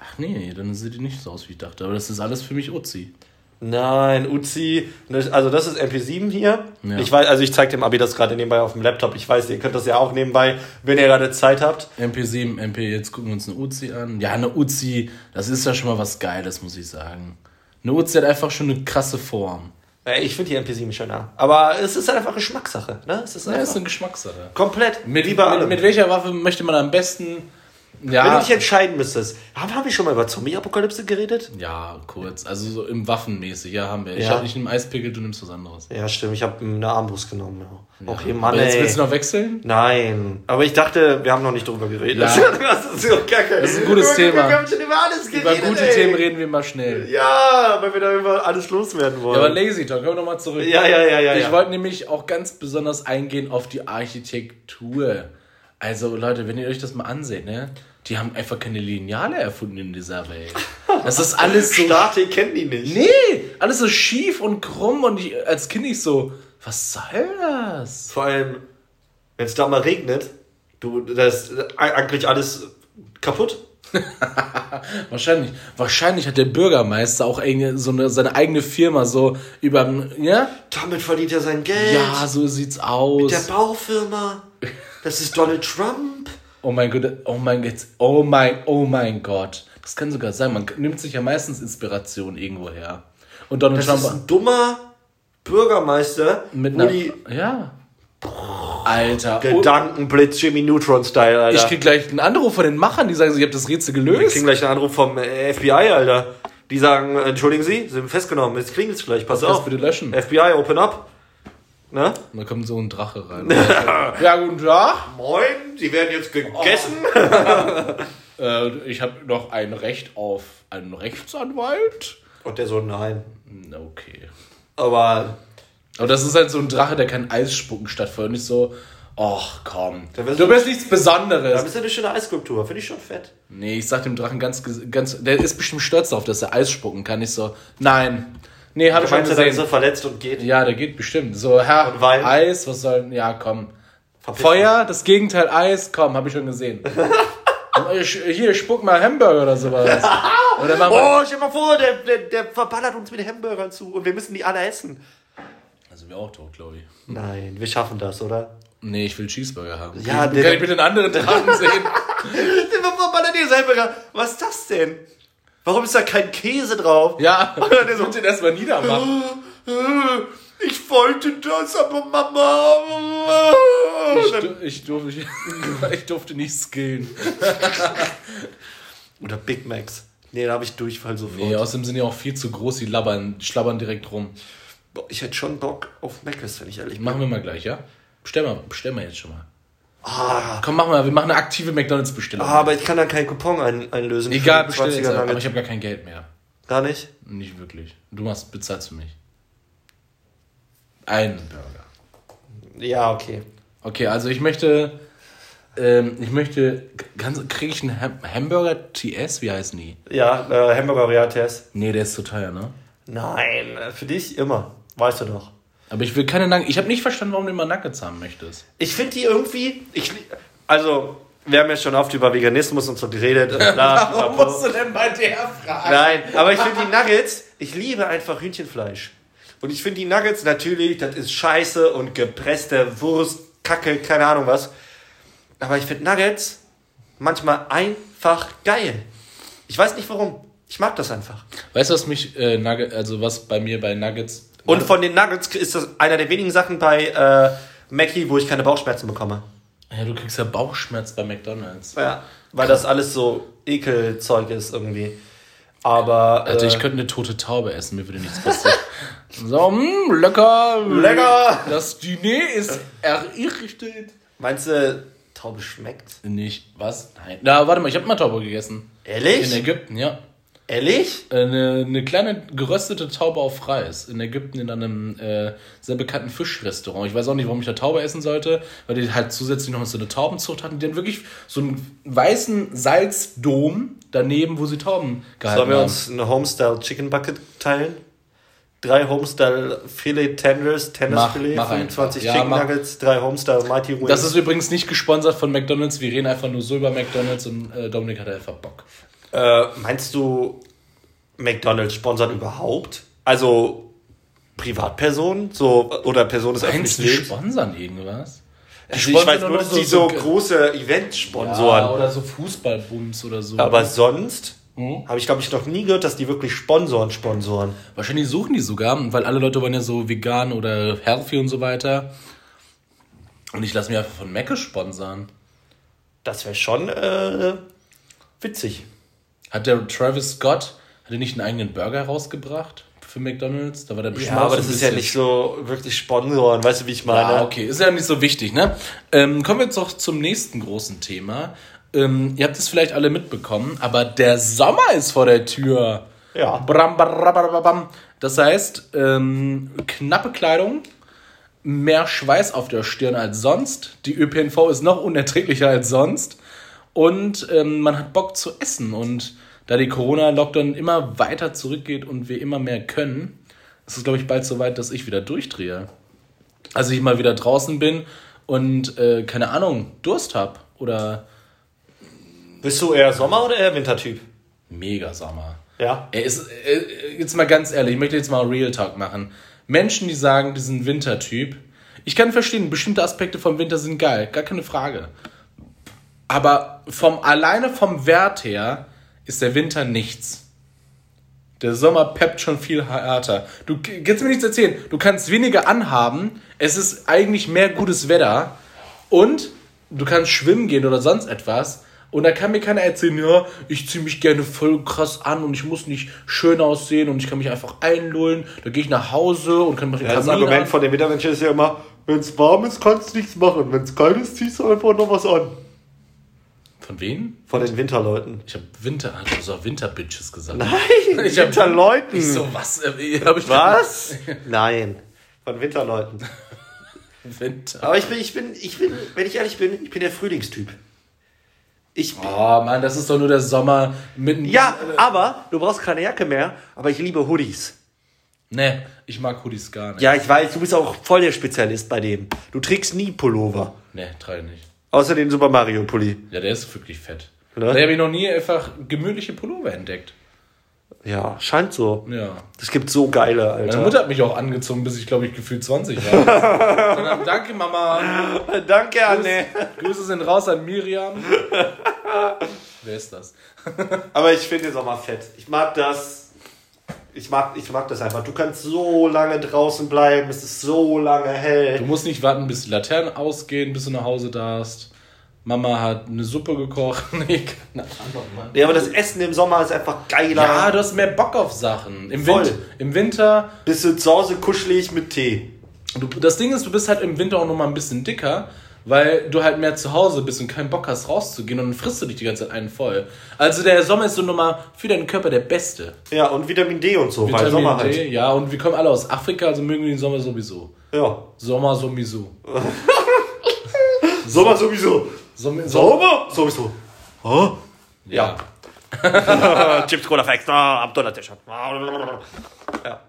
Ach nee, dann sieht die nicht so aus, wie ich dachte. Aber das ist alles für mich Uzi. Nein, Uzi. Also das ist MP7 hier. Ja. Ich weiß, also ich zeige dem Abi das gerade nebenbei auf dem Laptop. Ich weiß, ihr könnt das ja auch nebenbei, wenn ihr gerade Zeit habt. MP7, MP, jetzt gucken wir uns eine Uzi an. Ja, eine Uzi, das ist ja schon mal was Geiles, muss ich sagen. Eine Uzi hat einfach schon eine krasse Form. Ich finde die MP7 schöner. Aber es ist halt einfach Geschmackssache. Ne? Es ist Ja, einfach ist eine Geschmackssache. komplett Mit, lieber mit, mit welcher Waffe möchte man am besten. Wenn du Ja, dich entscheiden müsstest. Haben, haben wir schon mal über Zombie-Apokalypse geredet? ja, kurz. Also so im Waffenmäßig, ja, haben wir. Ich, Ja. hab, ich nehme Eispickel, du nimmst was anderes. Ja, stimmt. Ich habe eine Armbrust genommen. Ja. Okay, Mann, Aber jetzt ey. willst du noch wechseln? Nein. Aber ich dachte, wir haben noch nicht drüber geredet. Ja. Das ist so kacke. Das ist ein gutes Thema. Wir haben schon über alles Über geredet. gute ey. Themen reden wir mal schnell. Ja, weil wir da über alles loswerden wollen. Ja, aber Lazy Talk, kommen wir nochmal zurück. Ja, ja, ja, ja, Ich ja. wollte nämlich auch ganz besonders eingehen auf die Architektur. Also Leute, wenn ihr euch das mal anseht, ne? Die haben einfach keine Lineale erfunden in dieser Welt. Das ist alles so. Statik kennen die nicht. Nee, alles so schief und krumm und ich, als Kind ich so, was soll das? Vor allem, wenn es da mal regnet, du, das ist eigentlich alles kaputt. Wahrscheinlich, wahrscheinlich hat der Bürgermeister auch so eine, seine eigene Firma so über, ja? Damit verdient er sein Geld. Ja, so sieht's aus. Der Baufirma. Das ist Donald Trump. Oh mein Gott, oh mein Gott, oh mein, oh mein Gott. Das kann sogar sein. Man nimmt sich ja meistens Inspiration irgendwo her. Und Donald Das Trump ist ein dummer Bürgermeister, mit einer, ja. Alter, oh, Gedankenblitz Jimmy Neutron-Style, Alter. ich krieg gleich einen Anruf von den Machern, die sagen, so, ich habe das Rätsel gelöst. kriegen gleich einen Anruf vom äh, FBI, Alter. Die sagen, äh, entschuldigen Sie, Sie sind festgenommen. Jetzt Sie es gleich, pass Das auf. bitte löschen. FBI, open up. Ne? Und da kommt so ein Drache rein. ja, guten Tag. Moin, Sie werden jetzt gegessen. Äh, ich habe noch ein Recht auf einen Rechtsanwalt. Und der so, nein. Hm, Okay. Aber Aber das ist halt so ein Drache, der kann Eisspucken stattfindet. Und nicht so, ach komm, Da wirst du du- bist nichts Besonderes. das ist ja eine schöne Eisskulptur. Finde ich schon fett. Nee, ich sag dem Drachen ganz, ganz, der ist bestimmt stolz darauf, dass er Eis spucken kann. Ich so, nein. Nee, hab ich schon Meinst du, ist er gesehen. verletzt und geht? Ja, der geht bestimmt. So, Herr? Eis, was soll, ja, komm. Verpiss Feuer, das Gegenteil Eis, komm, hab ich schon gesehen. Ich- Hier, spuck mal Hamburger oder sowas. Oder mach mal. Oh, stell dir mal vor, der, der, der verballert uns mit Hamburgern zu und wir müssen die alle essen. Also wir auch tot, glaube ich. Nein, wir schaffen das, oder? Nee, ich will Cheeseburger haben. Ja, kann, der- kann ich bitte einen anderen Drachen sehen? Der verballert die Hamburger. Was ist das denn? Warum ist da kein Käse drauf? Ja, Der ich so- den erstmal niedermachen. Ich wollte das, aber Mama. Ich, du- ich, durfte, ich, ich durfte nicht skillen. Oder Big Macs. Nee, da habe ich Durchfall sofort. Nee, außerdem sind die auch viel zu groß, die labbern, schlabbern direkt rum. Boah, ich hätte schon Bock auf Mc's, wenn ich ehrlich bin. Machen wir mal gleich, ja? Bestell mal, bestell mal jetzt schon mal. Ah, Komm, mach mal, wir machen eine aktive McDonalds-Bestellung. aber ich kann dann keinen Coupon ein, einlösen. Egal, bestell 20er jetzt. Aber Nuggets. ich habe gar kein Geld mehr. Gar nicht? Nicht wirklich. Du machst, bezahlst für mich. Einen Burger. Ja, okay. Okay, also ich möchte, ähm, ich möchte, ganz, kriege ich einen Ham Hamburger TS? Wie heißen die? Ja, äh, Hamburger Realitas. Nee, der ist zu teuer, ne? Nein, äh, für dich immer. Weißt du doch. Aber ich will keine Nuggets. Ich habe nicht verstanden, warum du immer Nuggets haben möchtest. Ich finde die irgendwie. Ich, also, wir haben ja schon oft über Veganismus und so geredet. und bla, pipapo. du denn bei der fragen? Nein, aber ich finde die Nuggets, ich liebe einfach Hühnchenfleisch. Und ich finde die Nuggets natürlich, das ist Scheiße und gepresste Wurst, Kacke, keine Ahnung was. Aber ich finde Nuggets manchmal einfach geil. Ich weiß nicht warum. Ich mag das einfach. Weißt du, was mich, äh, Nugget, also was bei mir bei Nuggets. Und von den Nuggets ist das einer der wenigen Sachen bei äh, Mackie, wo ich keine Bauchschmerzen bekomme. Ja, du kriegst ja Bauchschmerz bei McDonalds. Ja. Weil das alles so Ekelzeug ist irgendwie. Aber. Alter, äh, ich könnte eine tote Taube essen, mir würde nichts passieren. so, mh, lecker. Lecker. Das Diner ist errichtet. Meinst du, Taube schmeckt? Nicht, was? Nein. Na, warte mal, ich habe mal Taube gegessen. Ehrlich? In Ägypten, ja. Ehrlich? Eine, eine kleine geröstete Taube auf Reis in Ägypten in einem äh, sehr bekannten Fischrestaurant. Ich weiß auch nicht, warum ich da Taube essen sollte, weil die halt zusätzlich noch so eine Taubenzucht hatten. Die hatten wirklich so einen weißen Salzdom daneben, wo sie Tauben gehalten Sollen wir haben. uns eine Homestyle Chicken Bucket teilen? Drei Homestyle Filet Tenders, mach 25 einfach. Ja, Chicken. Nuggets, drei Homestyle Mighty Wings. Das ist übrigens nicht gesponsert von McDonalds. Wir reden einfach nur so über McDonalds und äh, Dominik hat einfach Bock. Äh, meinst du, McDonalds sponsert überhaupt? Also Privatpersonen so, oder Personen des öffentlichen Lebens? sponsern irgendwas? Die Also ich weiß nur, dass die so, große Events ja, sponsoren. oder so Fußballbums oder so. Aber sonst Mhm. habe ich, glaube ich, noch nie gehört, dass die wirklich sponsoren, sponsoren. Wahrscheinlich suchen die sogar, weil alle Leute wollen ja so vegan oder healthy und so weiter. Und ich lasse mich einfach von Mecke sponsern. Das wäre schon äh, witzig. Hat der Travis Scott, hat er nicht einen eigenen Burger rausgebracht für McDonalds? Da war der bestimmt Ja, aber das ist ja nicht so wirklich sponsoren, weißt du, wie ich meine? Ja, okay, ist ja nicht so wichtig, ne? Ähm, kommen wir jetzt doch zum nächsten großen Thema. Ähm, ihr habt es vielleicht alle mitbekommen, aber der Sommer ist vor der Tür. Ja. Bram, bram, bram, bram, bram. Das heißt, ähm, knappe Kleidung, mehr Schweiß auf der Stirn als sonst. Die ÖPNV ist noch unerträglicher als sonst. Und ähm, man hat Bock zu essen. Und da die Corona-Lockdown immer weiter zurückgeht und wir immer mehr können, ist es, glaube ich, bald so weit, dass ich wieder durchdrehe. Also ich mal wieder draußen bin und, äh, keine Ahnung, Durst habe. Oder Bist du eher Sommer- oder eher Wintertyp? mega Sommer. Ja. Er ist, äh, jetzt mal ganz ehrlich, ich möchte jetzt mal Real Talk machen. Menschen, die sagen, die sind Wintertyp. Ich kann verstehen, bestimmte Aspekte vom Winter sind geil, gar keine Frage. Aber vom, alleine vom Wert her ist der Winter nichts. Der Sommer peppt schon viel härter. Du kannst mir nichts erzählen. Du kannst weniger anhaben. Es ist eigentlich mehr gutes Wetter. Und du kannst schwimmen gehen oder sonst etwas. Und da kann mir keiner erzählen, ja, ich ziehe mich gerne voll krass an und ich muss nicht schön aussehen und ich kann mich einfach einlullen. Da gehe ich nach Hause und kann mich Ja, das Argument an. von den Wintermenschen ist ja immer, wenn es warm ist, kannst du nichts machen. Wenn es kalt ist, ziehst du einfach noch was an. Von wem? Von den Winterleuten. Ich habe Winter, also auch Winterbitches gesagt. Nein, Ich hab- Winterleuten. Ich so, was? Äh, hab ich Was? Nein. Von Winterleuten. Winter. Aber ich bin, ich bin, ich bin, wenn ich ehrlich bin, ich bin der Frühlingstyp. Ich bin, Oh Mann, das ist doch nur der Sommer mitten. ja, aber du brauchst keine Jacke mehr, aber ich liebe Hoodies. Ne, ich mag Hoodies gar nicht. Ja, ich weiß, du bist auch voll der Spezialist bei dem. Du trägst nie Pullover. Ne, drei nicht. Außer den Super Mario Pulli. Ja, der ist wirklich fett. Ne? Da habe ich noch nie einfach gemütliche Pullover entdeckt. Ja, scheint so. Ja. Es gibt so geile, Meine Alter. Mutter hat mich auch angezogen, bis ich glaube ich gefühlt 20 war. Dann, Danke, Mama. Danke, Anne. Grüße sind raus an Miriam. Wer ist das? Aber ich finde den Sommer fett. Ich mag das. Ich mag, ich mag das einfach. Du kannst so lange draußen bleiben, es ist so lange hell. Du musst nicht warten, bis die Laternen ausgehen, bis du nach Hause darfst. Mama hat eine Suppe gekocht. Nee, keine Ahnung, Mann. Ja, aber das Essen im Sommer ist einfach geiler. Ja, du hast mehr Bock auf Sachen. Im, Voll. Winter, Im Winter, Bist du zu Hause kuschelig mit Tee. du, das Ding ist, du bist halt im Winter auch noch mal ein bisschen dicker, weil du halt mehr zu Hause bist und keinen Bock hast rauszugehen und dann frisst du dich die ganze Zeit einen voll. Also der Sommer ist so nochmal für deinen Körper der beste. Ja, und Vitamin D und so, weil Vitamin Sommer D, halt. ja, und wir kommen alle aus Afrika, also mögen wir den Sommer sowieso. Ja. Sommer sowieso. Sommer sowieso. Sommer, sowieso. Oh? Ja. Chips Cola Facts. Ah, Abdullah Tischat. Ja.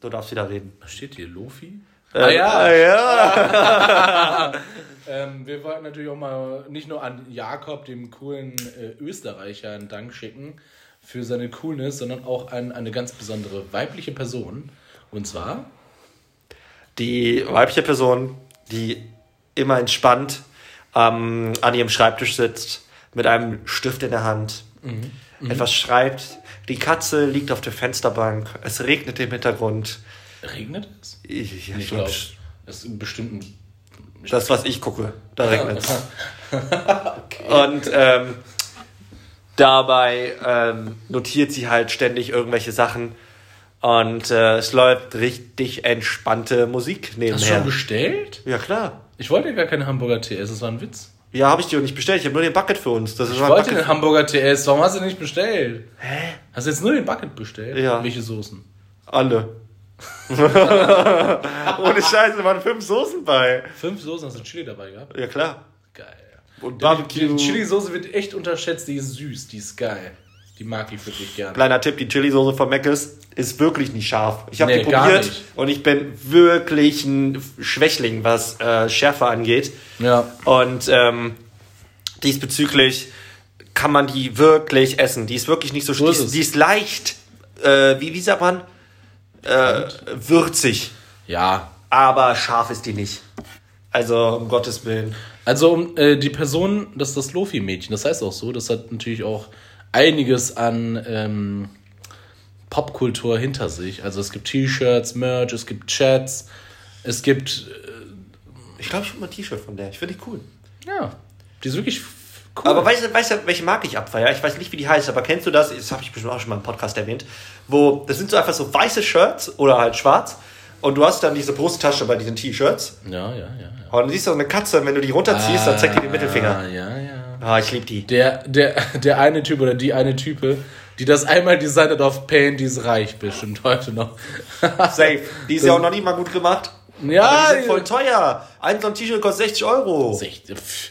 Du darfst wieder reden. Was steht hier? Lofi? Ah ja. äh, ja. Ähm, wir wollten natürlich auch mal nicht nur an Jakob, dem coolen äh, Österreicher, einen Dank schicken für seine Coolness, sondern auch an eine ganz besondere weibliche Person. Und zwar Die weibliche Person, die immer entspannt ähm, an ihrem Schreibtisch sitzt, mit einem Stift in der Hand, etwas schreibt. Die Katze liegt auf der Fensterbank. Es regnet im Hintergrund. Regnet es? Ich, ja, Ich ich glaube, glaub, das ist bestimmt ein. das, was ich gucke, da regnet es. Und ähm, dabei ähm, notiert sie halt ständig irgendwelche Sachen. Und äh, es läuft richtig entspannte Musik Hast du nebenher. schon bestellt? Ja, klar. Ich wollte gar keine Hamburger essen, das war ein Witz. Ja, habe ich dir nicht bestellt. Ich habe nur den Bucket für uns. Das ist Ich wollte den Hamburger TS, warum hast du den nicht bestellt? Hä? Hast du jetzt nur den Bucket bestellt? Ja. Welche Soßen? Alle. Ohne Scheiße, waren fünf Soßen bei. Fünf Soßen, hast du Chili dabei gehabt? Ja, klar. Geil. Und Die Barbecue. Chili-Soße wird echt unterschätzt, die ist süß, die ist geil. Die mag ich wirklich gerne. Kleiner Tipp, die Chili-Soße von Mc's ist wirklich nicht scharf. Ich habe Nee, die probiert und ich bin wirklich ein Schwächling, was äh, Schärfe angeht. Ja. Und ähm, diesbezüglich kann man die wirklich essen. Die ist wirklich nicht so, So die, ist die ist leicht, äh, wie, wie sagt man, äh, würzig. Ja. Aber scharf ist die nicht. Also, um Gottes Willen. Also um, äh, die Person, das ist das Lofi-Mädchen, das heißt auch so, das hat natürlich auch einiges an ähm, Popkultur hinter sich. Also es gibt T-Shirts, Merch, es gibt Chats, es gibt, Ich glaube, ich habe mal ein T-Shirt von der. Ich finde die cool. ja, die ist wirklich cool. Aber weißt du, weißt du, welche Marke ich abfeier? Ich weiß nicht, wie die heißt, aber kennst du das? Das habe ich bestimmt auch schon mal im Podcast erwähnt. Wo, das sind so einfach so weiße Shirts oder halt schwarz. Und du hast dann diese Brusttasche bei diesen T-Shirts. ja, ja, ja. ja. Und dann siehst du so eine Katze, und wenn du die runterziehst, dann zeigt die den Mittelfinger. Ah, ja, ja. Ah, ich liebe die. Der, der, der eine Typ oder die eine Type, die das einmal designt hat auf Paint, die ist reich bestimmt heute noch. Safe. Die ist ja auch noch nicht mal gut gemacht. Ja, Aber die sind voll teuer. Ein so ein T-Shirt kostet 60 Euro. Echt, pff.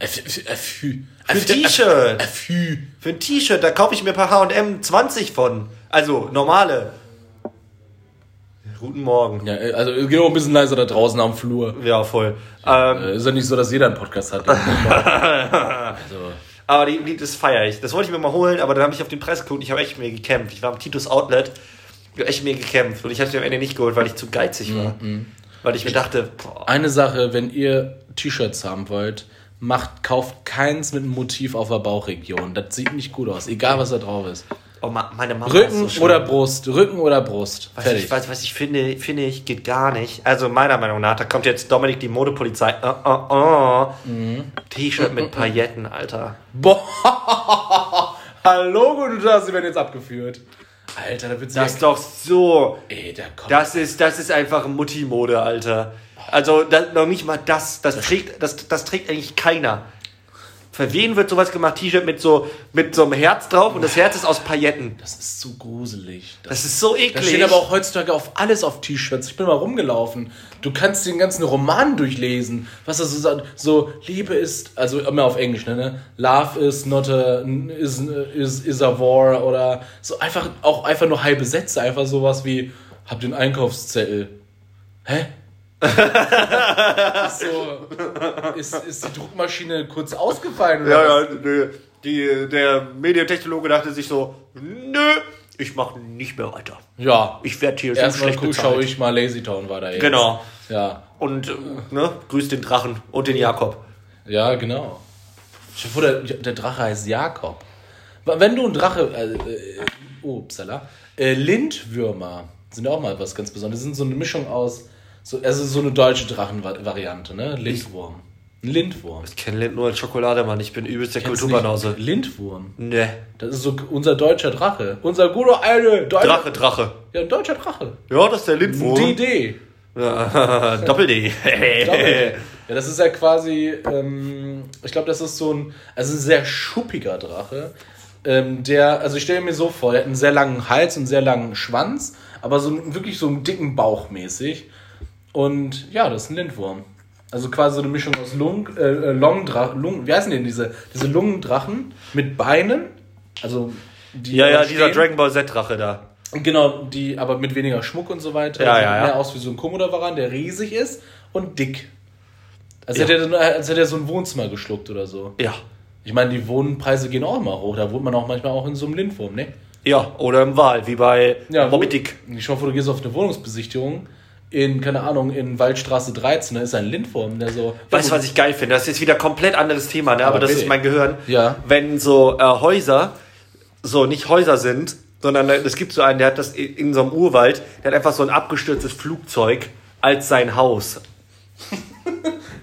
Für ein T-Shirt. fü. Für ein T-Shirt, da kaufe ich mir bei H&M 20 von. Also, normale. Guten Morgen. Ja, äh, also es geht auch ein bisschen leiser da draußen am Flur. Ja, voll. Ähm, Äh, Ist ja nicht so, dass jeder einen Podcast hat. also, Aber die, die, das feiere ich. Das wollte ich mir mal holen, aber dann habe ich auf den Preis geguckt und ich habe echt mir gekämpft. Ich war am Titus Outlet, ich habe echt mir gekämpft und ich hatte mir am Ende nicht geholt, weil ich zu geizig war. Weil ich mir dachte, boah, eine Sache, wenn ihr T-Shirts haben wollt, macht, kauft keins mit einem Motiv auf der Bauchregion. Das sieht nicht gut aus, egal was da drauf ist. oh, meine Mama ist Rücken so oder Brust, Rücken oder Brust. Was Fertig. ich, was, was ich finde, finde ich, geht gar nicht. Also meiner Meinung nach, da kommt jetzt Dominik die Modepolizei. Oh, oh, oh. T-Shirt mit Pailletten, Alter. Boah, hallo, guten Tag, sie werden jetzt abgeführt. Alter, da wird sie Das ist doch so. Ey, da kommt. Das ist, das ist einfach Mutti-Mode, Alter. Also das, noch nicht mal das. Das trägt, das, das trägt eigentlich keiner. Für wen wird sowas gemacht? T-Shirt mit so, mit so einem Herz drauf und das Herz ist aus Pailletten. das ist so gruselig. Das, Das ist so da eklig. steht aber auch heutzutage auf alles auf T-Shirts. Ich bin mal rumgelaufen. Du kannst den ganzen Roman durchlesen. Was das so sagt. So, Liebe ist, also immer auf Englisch, ne? ne? Love is not a, is, is, is a war oder so einfach, auch einfach nur halbe Sätze. Einfach sowas wie, hab den Einkaufszettel. Hä? Ist, so, ist, ist die Druckmaschine kurz ausgefallen? Oder ja, was? ja, die, die, der Medientechnologe dachte sich so, nö, ich mache nicht mehr weiter. ja. Ich werde hier so Erstmal schlecht cool, schaue ich mal Lazy Town war da jetzt. Genau. Ja. Und, ne, grüß den Drachen und den Jakob. Ja, genau. Ich hoffe, der, der Drache heißt Jakob. Wenn du ein Drache. Äh, äh, oh, upsala. Äh, Lindwürmer sind auch mal was ganz Besonderes. Die sind so eine Mischung aus. So, also so eine deutsche Drachenvariante, ne? Lindwurm. Ein Lindwurm. Ich kenne Lind nur als Schokolade, Mann. Ich bin übelst der Kulturbanause. Lindwurm. Ne. Das ist so unser deutscher Drache. Unser guter alte deutscher Drache, Drache. Ja, ein deutscher Drache. Ja, das ist der Lindwurm. Die Idee. Doppel-D. Doppel-D. Ja, das ist ja quasi, ähm, ich glaube, das ist so ein, also ein sehr schuppiger Drache. Ähm, der, also ich stelle mir so vor, der hat einen sehr langen Hals und einen sehr langen Schwanz, aber so einen, wirklich so einen dicken Bauch mäßig. Und ja, das ist ein Lindwurm. Also quasi so eine Mischung aus Lung, äh, Longdrachen, Lung, wie heißen denn diese, diese Lungendrachen mit Beinen? Also die Ja, ja, dieser Dragon Ball Z-Drache da. Genau, die aber mit weniger Schmuck und so weiter. Ja, Sieht ja, ja. Mehr aus wie so ein Komodo-Varan, der riesig ist und dick. Als, Ja. hätte er, als hätte er so ein Wohnzimmer geschluckt oder so. Ja. Ich meine, die Wohnpreise gehen auch immer hoch. Da wohnt man auch manchmal auch in so einem Lindwurm, ne? Ja, oder im Wal, wie bei Ja, Moby Dick. Ich hoffe, du gehst auf eine Wohnungsbesichtigung in, keine Ahnung, in Waldstraße 13, da ist ein Lindwurm, der so. Weißt du, was ich geil finde? Das ist jetzt wieder komplett anderes Thema, ne? aber Aber das ist mein Gehirn. Ja. Wenn so äh, Häuser so nicht Häuser sind, sondern es gibt so einen, der hat das in, so einem Urwald, der hat einfach so ein abgestürztes Flugzeug als sein Haus.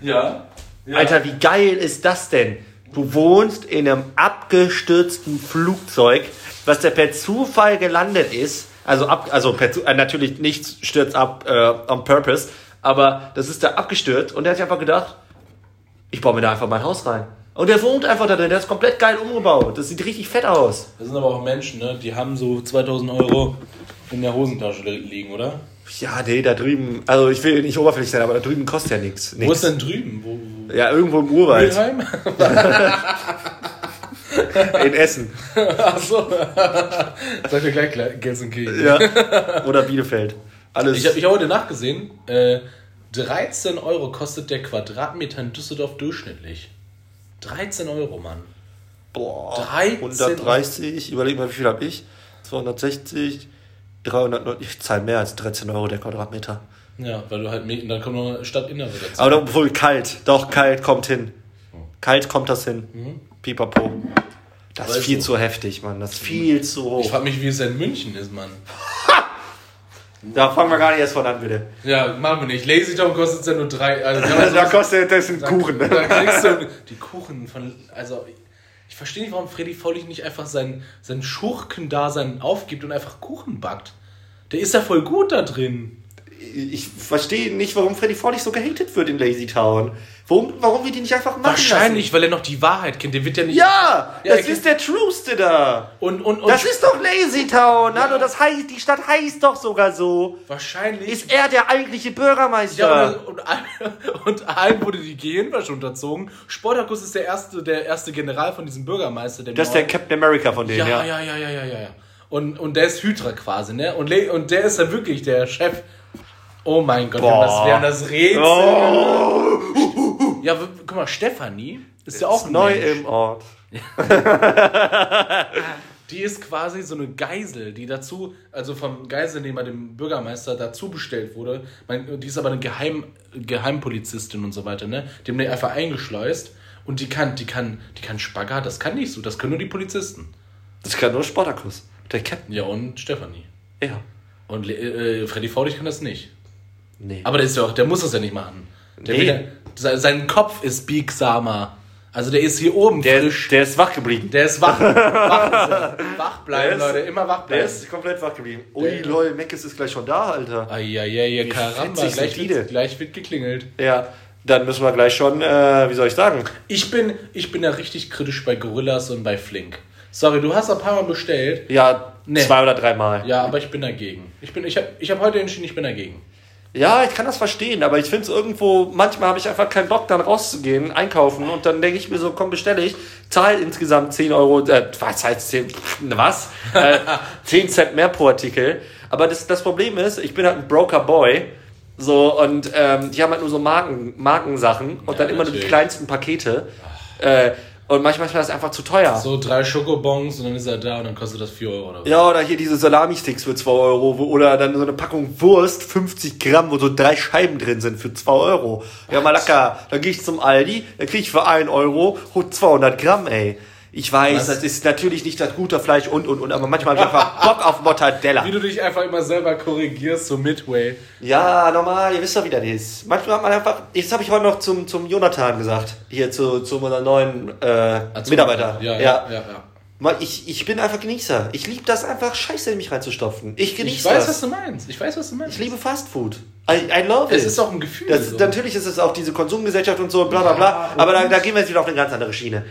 Ja. ja. Alter, wie geil ist das denn? Du wohnst in einem abgestürzten Flugzeug, was da per Zufall gelandet ist. Also, ab, also per, äh, natürlich nichts stürzt ab äh, on purpose, aber das ist da abgestürzt und er hat sich einfach gedacht, Ich baue mir da einfach mein Haus rein. Und der wohnt einfach da drin, der ist komplett geil umgebaut. Das sieht richtig fett aus. Das sind aber auch Menschen, ne? Die haben so 2000 Euro in der Hosentasche liegen, oder? Ja, nee, da drüben, also ich will nicht oberflächlich sein, aber da drüben kostet ja nichts. Wo ist denn drüben? Wo, wo? Ja, irgendwo im Urwald. In Essen. Achso. Sag mir gleich Gelsenkirchen. Ja. Oder Bielefeld. Alles. Ich habe ich hab heute nachgesehen, äh, 13 Euro kostet der Quadratmeter in Düsseldorf durchschnittlich. 13 Euro, Mann. boah, 13 130, überleg mal, wie viel habe ich? 260, 390, ich zahle mehr als 13 Euro der Quadratmeter. Ja, weil du halt, dann kommt noch Stadtinnere dazu. Aber doch wohl kalt, doch kalt kommt hin. Kalt kommt das hin. Pipapo. Das ist Weißt viel du- zu heftig, Mann. Das ist viel zu Ich hoch. frag mich, wie es in München ist, Mann. Da fangen wir gar nicht erst von an, bitte. Ja, machen wir nicht. Lazy Town kostet es ja nur drei. Also, Da kostet das ein da- Kuchen. Da kriegst du die Kuchen von. Also, ich verstehe nicht, warum Freddy Faulig nicht einfach sein, sein Schurkendasein aufgibt und einfach Kuchen backt. Der ist ja voll gut da drin. Ich verstehe nicht, warum Freddy Fawley so gehatet wird in Lazy Town. Warum, warum wir die nicht einfach machen Wahrscheinlich, weil er noch die Wahrheit kennt. Der wird ja nicht. lassen? Ja, Ja, das ist der Trueste da. Und, und, und Das ist doch Lazy Town. Hallo, das heißt, die Stadt heißt doch sogar so. wahrscheinlich. Ist er der eigentliche Bürgermeister? ja, und, und, allen- und allen wurde die Gehirnwäsche unterzogen. Sportakus ist der erste, der erste General von diesem Bürgermeister. Der das ist der Captain America von denen, ja, ja. ja, ja, ja, ja, ja, ja. Und, und der ist Hydra quasi, ne? Und, und der ist ja wirklich der Chef. Oh mein Gott, haben das, haben das Rätsel. Oh, Ja, guck mal, Stefanie ist ja auch neu Mensch. im Ort. Die ist quasi so eine Geisel, die dazu, also vom Geiselnehmer, dem Bürgermeister, dazu bestellt wurde. Die ist aber eine Geheim, Geheimpolizistin und so weiter, ne? Die haben die einfach eingeschleust. Und die kann, die kann, die kann Spagat, das kann nicht so, das können nur die Polizisten. Das kann nur Spartacus. Der Captain. Ja, und Stefanie. Ja. Und Le- äh, Freddy Faudig kann das nicht. Nee. Aber der ist ja auch, der muss das ja nicht machen. Der Nee. se- sein Kopf ist biegsamer. Also der ist hier oben der, frisch. der ist wach geblieben. Der ist wach. wach, wach bleiben, Der ist- Leute. Immer wach Der bleiben. ist komplett wach geblieben. Ui, Der- lol, Meckes ist gleich schon da, Alter. Eieiei, Karamba. Gleich wird, gleich wird geklingelt. Ja, dann müssen wir gleich schon, äh, wie soll ich sagen? Ich bin, ich bin da richtig kritisch bei Gorillas und bei Flink. Sorry, du hast ein paar Mal bestellt. Ja, Nee. zwei oder dreimal. Ja, aber ich bin dagegen. Ich, bin, ich habe ich hab heute entschieden, ich bin dagegen. Ja, ich kann das verstehen, aber ich finde es irgendwo, manchmal habe ich einfach keinen Bock, dann rauszugehen, einkaufen und dann denke ich mir so, komm, bestelle ich, zahle insgesamt 10 Euro, äh, was heißt 10, was? Äh, 10 Cent mehr pro Artikel. Aber das, das Problem ist, ich bin halt ein Broker Boy, so, und ähm, die haben halt nur so Marken, Markensachen und Ja, dann immer nur die natürlich. kleinsten Pakete. Äh, und manchmal ist mir das einfach zu teuer. So drei Schokobons und dann ist er da und dann kostet das 4 Euro oder was. Ja, oder hier diese Salami-Sticks für 2 Euro. wo- Oder dann so eine Packung Wurst, 50 Gramm, wo so drei Scheiben drin sind für 2 Euro. Ja, mal lecker. Dann gehe ich zum Aldi, dann kriege ich für 1 Euro 200 Gramm, ey. Ich weiß, Was? das ist natürlich nicht das gute Fleisch und, und, und, aber manchmal habe ich einfach Bock auf Mortadella. Wie du dich einfach immer selber korrigierst, so Midway. Ja, normal, ihr wisst doch, wie das ist. Manchmal hat man einfach, das habe ich heute noch zum, zum Jonathan gesagt, hier zu, zu unserem neuen äh, Mitarbeiter. Ja, ja, ja. ja, Mal, Ich, ich bin einfach Genießer. Ich liebe das einfach, Scheiße in mich reinzustopfen. Ich genieße Ich weiß, das. was du meinst. Ich weiß, was du meinst. Ich liebe Fast Food. I, I love it. Es ist auch ein Gefühl. Das, so. Natürlich ist es auch diese Konsumgesellschaft und so, bla bla bla. Ja, aber da, da gehen wir jetzt wieder auf eine ganz andere Schiene.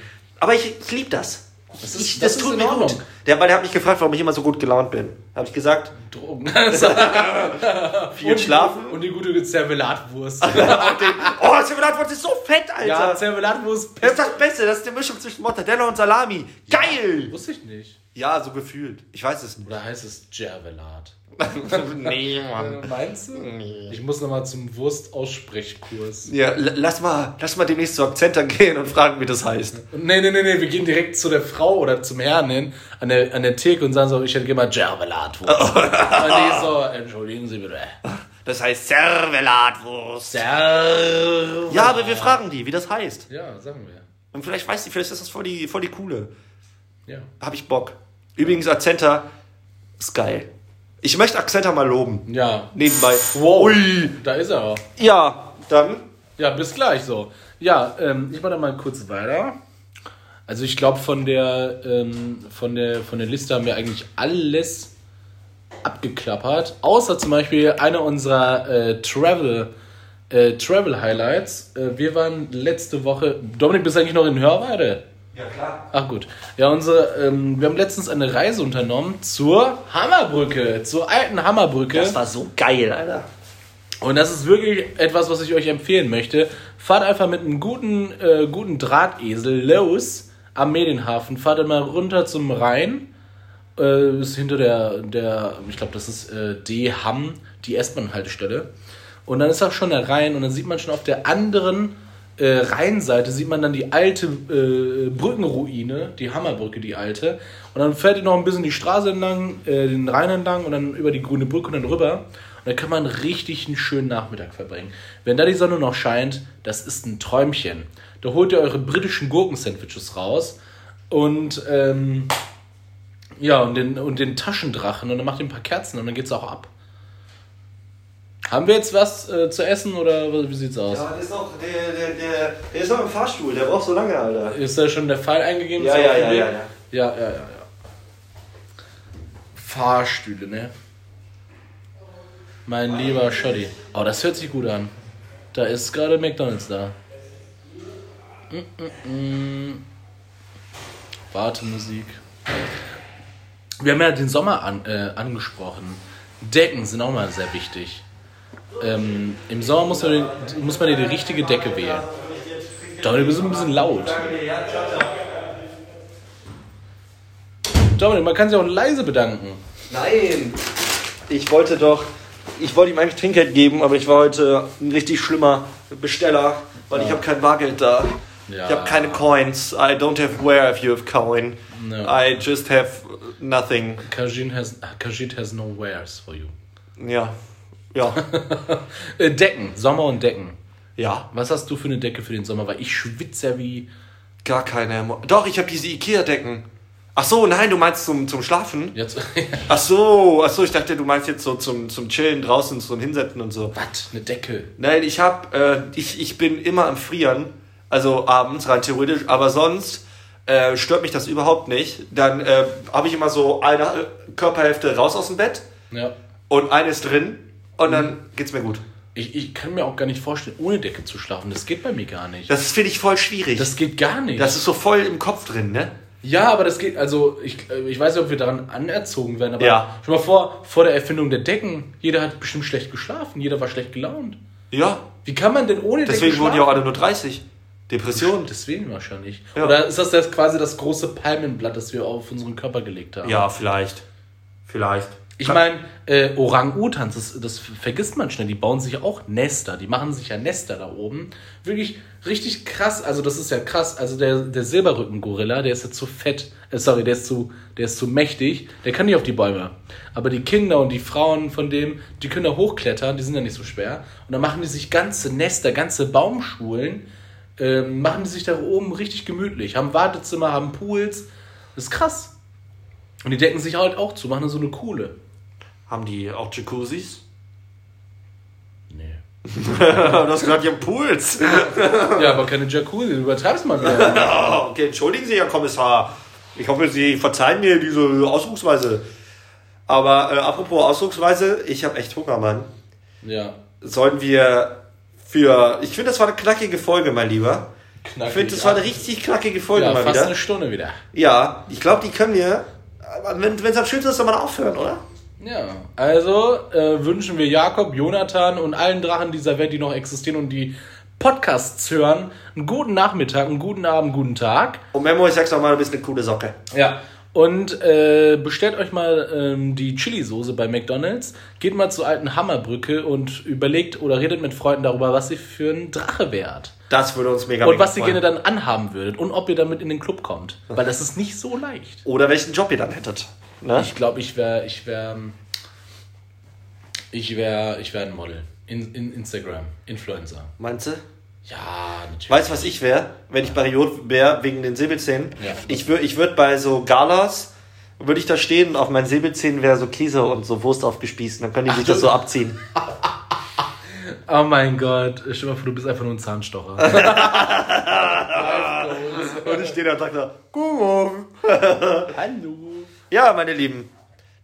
Aber ich, ich liebe das. Das ist- ich, das das, tut mir gut. Der, weil der hat mich gefragt, warum ich immer so gut gelaunt bin. Habe ich gesagt, Drogen. viel schlafen. Und die gute Zervelatwurst. oh, Zervelatwurst ist so fett, Alter. ja, Zervelatwurst. das ist das Beste. Das ist die Mischung zwischen Mortadella und Salami. Geil. Wusste ich nicht. Ja, so gefühlt. Ich weiß es nicht. Oder heißt es Cervelat? nee, Mann. Meinst du? Nee. Ich muss nochmal zum Wurstaussprechkurs. Ja, lass mal, lass mal demnächst zu Akzenter gehen und fragen, wie das heißt. Nee, nee, nee, nee, wir gehen direkt zu der Frau oder zum Herrn hin an der, an der Theke und sagen so, ich hätte gerne mal Cervelatwurst. und die so, entschuldigen Sie bitte. Das heißt Servelatwurst. Cervelat. Ja, aber wir fragen die, wie das heißt. Ja, sagen wir. Und vielleicht weiß die, vielleicht ist das voll die, voll die coole. Ja. Hab ich Bock. Übrigens, Akzenter ist geil. Ich möchte Akzenter mal loben. Ja. Nebenbei. Wow. Ui. Da ist er. Ja, dann. Ja, bis gleich so. Ja, ähm, ich mache da mal kurz weiter. Also ich glaube, von der, ähm, von, der, von der Liste haben wir eigentlich alles abgeklappert. Außer zum Beispiel einer unserer äh, Travel Äh, Travel Highlights. Äh, wir waren letzte Woche. Dominik, bist du eigentlich noch in Hörweide? Ja, klar. Ach gut. Ja, unsere, ähm, wir haben letztens eine Reise unternommen zur Hammerbrücke, zur alten Hammerbrücke. Das war so geil, Alter. Und das ist wirklich etwas, was ich euch empfehlen möchte. Fahrt einfach mit einem guten, äh, guten Drahtesel los am Medienhafen. Fahrt immer runter zum Rhein. Äh, ist hinter der, der ich glaube, das ist äh, D-Hamm, die S-Bahn-Haltestelle. Und dann ist auch schon der Rhein und dann sieht man schon auf der anderen äh, Rheinseite sieht man dann die alte äh, Brückenruine, die Hammerbrücke, die alte. Und dann fährt ihr noch ein bisschen die Straße entlang, äh, den Rhein entlang und dann über die grüne Brücke und dann rüber. Und da kann man richtig einen schönen Nachmittag verbringen. Wenn da die Sonne noch scheint, das ist ein Träumchen. Da holt ihr eure britischen Gurkensandwiches raus und ähm, ja, und den, und den Taschendrachen und dann macht ihr ein paar Kerzen und dann geht's auch ab. Haben wir jetzt was äh, zu essen oder wie sieht's aus? Ja, der ist noch, der, der, der, der ist noch im Fahrstuhl, der braucht so lange, Alter. Ist da schon der Fall eingegeben? Ja, ja, ja, ja, ja. Ja, ja, ja, ja. Fahrstühle, ne? Mein lieber Shoddy. Oh, das hört sich gut an. Da ist gerade McDonalds da. Mm, mm, mm. Wartemusik. Wir haben ja den Sommer an, äh, angesprochen. Decken sind auch mal sehr wichtig. Ähm, Im Sommer muss man, muss man ja die richtige Decke wählen. Dominik, du bist ein bisschen laut. Dominik, man kann sich auch leise bedanken. Nein! Ich wollte doch, ich wollte ihm eigentlich Trinkgeld geben, aber ich war heute ein richtig schlimmer Besteller, weil ich habe kein Bargeld da. Ja. Ich habe keine Coins. I don't have where if you have coin. No. I just have nothing. Kajit has, Kajit has no wares for you. Ja. Ja. Äh, Decken, Sommer und Decken. ja. Was hast du für eine Decke für den Sommer? Weil ich schwitze ja wie. Gar keine. Doch, ich habe diese Ikea-Decken. Ach so, nein, du meinst zum, zum Schlafen? Jetzt. Ach so, ach so, ich dachte, du meinst jetzt so zum, zum Chillen draußen, zum Hinsetzen und so. Was? Eine Decke. Nein, ich hab, äh, ich, ich bin immer am Frieren, also abends rein theoretisch, aber sonst äh, stört mich das überhaupt nicht. Dann äh, habe ich immer so eine Körperhälfte raus aus dem Bett Ja. und eine ist drin und dann geht's mir gut. Ich, ich kann mir auch gar nicht vorstellen, ohne Decke zu schlafen. Das geht bei mir gar nicht. Das finde ich voll schwierig. Das, Das geht gar nicht. ist so voll im Kopf drin, ne? ja, aber das geht, also ich, äh, ich weiß nicht, ob wir daran anerzogen werden, aber Ja. schon mal vor, vor der Erfindung der Decken, jeder hat bestimmt schlecht geschlafen, jeder war schlecht gelaunt. Ja. Wie kann man denn ohne Deswegen Decke wurden die auch alle nur 30. Depression. Deswegen wahrscheinlich. Ja. Oder ist das, das quasi das große Palmenblatt, das wir auf unseren Körper gelegt haben? Ja, vielleicht. Vielleicht. Ich meine, äh, Orang-Utans, das, das vergisst man schnell, die bauen sich auch Nester, die machen sich ja Nester da oben. Wirklich richtig krass, also das ist ja krass. Also der, der Silberrücken-Gorilla, der ist ja zu fett, äh, sorry, der ist zu, der ist zu mächtig, der kann nicht auf die Bäume. Aber die Kinder und die Frauen von dem, die können da hochklettern, die sind ja nicht so schwer. Und dann machen die sich ganze Nester, ganze Baumschulen, ähm, machen die sich da oben richtig gemütlich, haben Wartezimmer, haben Pools. Das ist krass. Und die decken sich halt auch zu, machen so eine Kuhle. Haben die auch Jacuzzis? Nee. du hast gesagt, die haben Pools. Ja, aber keine Jacuzzi, du übertreibst mal wieder. Okay, entschuldigen Sie, Herr Kommissar. Ich hoffe, Sie verzeihen mir diese Ausdrucksweise. Aber äh, apropos Ausdrucksweise, ich habe echt Hunger, Mann. Ja. Sollen wir für. Ich finde, das war eine knackige Folge, mein Lieber. Knackig. Ich finde, das war eine richtig knackige Folge ja, mal fast wieder. eine Stunde wieder. Ja, ich glaube, die können wir. aber Wenn es am schönsten ist, soll man aufhören, oder? Ja, also äh, wünschen wir Jakob, Jonathan und allen Drachen dieser Welt, die noch existieren und die Podcasts hören, einen guten Nachmittag, einen guten Abend, guten Tag. Und Memo, ich sag's auch mal, du bist eine coole Socke. Ja. Und äh, bestellt euch mal ähm, die Chili-Soße bei McDonalds, geht mal zur alten Hammerbrücke und überlegt oder redet mit Freunden darüber, was ihr für ein Drache wärt. Das würde uns mega Und was ihr gerne dann anhaben würdet und ob ihr damit in den Club kommt. Weil das ist nicht so leicht. Oder welchen Job ihr dann hättet. Ne? Ich glaube, ich wäre, ich wäre, ich wäre, ich wäre ein Model. In, in Instagram, Influencer. Meinst du? Ja, natürlich. Weißt du, was ich wäre, wenn ich Bariot wäre, wegen den Säbelzähnen? Ja. Ich würde ich würd bei so Galas, würde ich da stehen und auf meinen Säbelzähnen wäre so Käse und so Wurst aufgespießt. Dann können die sich du- das so abziehen. Oh mein Gott, stell mal vor, du bist einfach nur ein Zahnstocher. Und ich stehe da und sage da, Guten Morgen. Hallo. Ja, meine Lieben,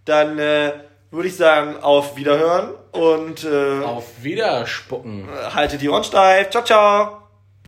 dann äh, würde ich sagen, auf Wiederhören und äh, Auf Wiederspucken. haltet die Ohren steif. Ciao, ciao.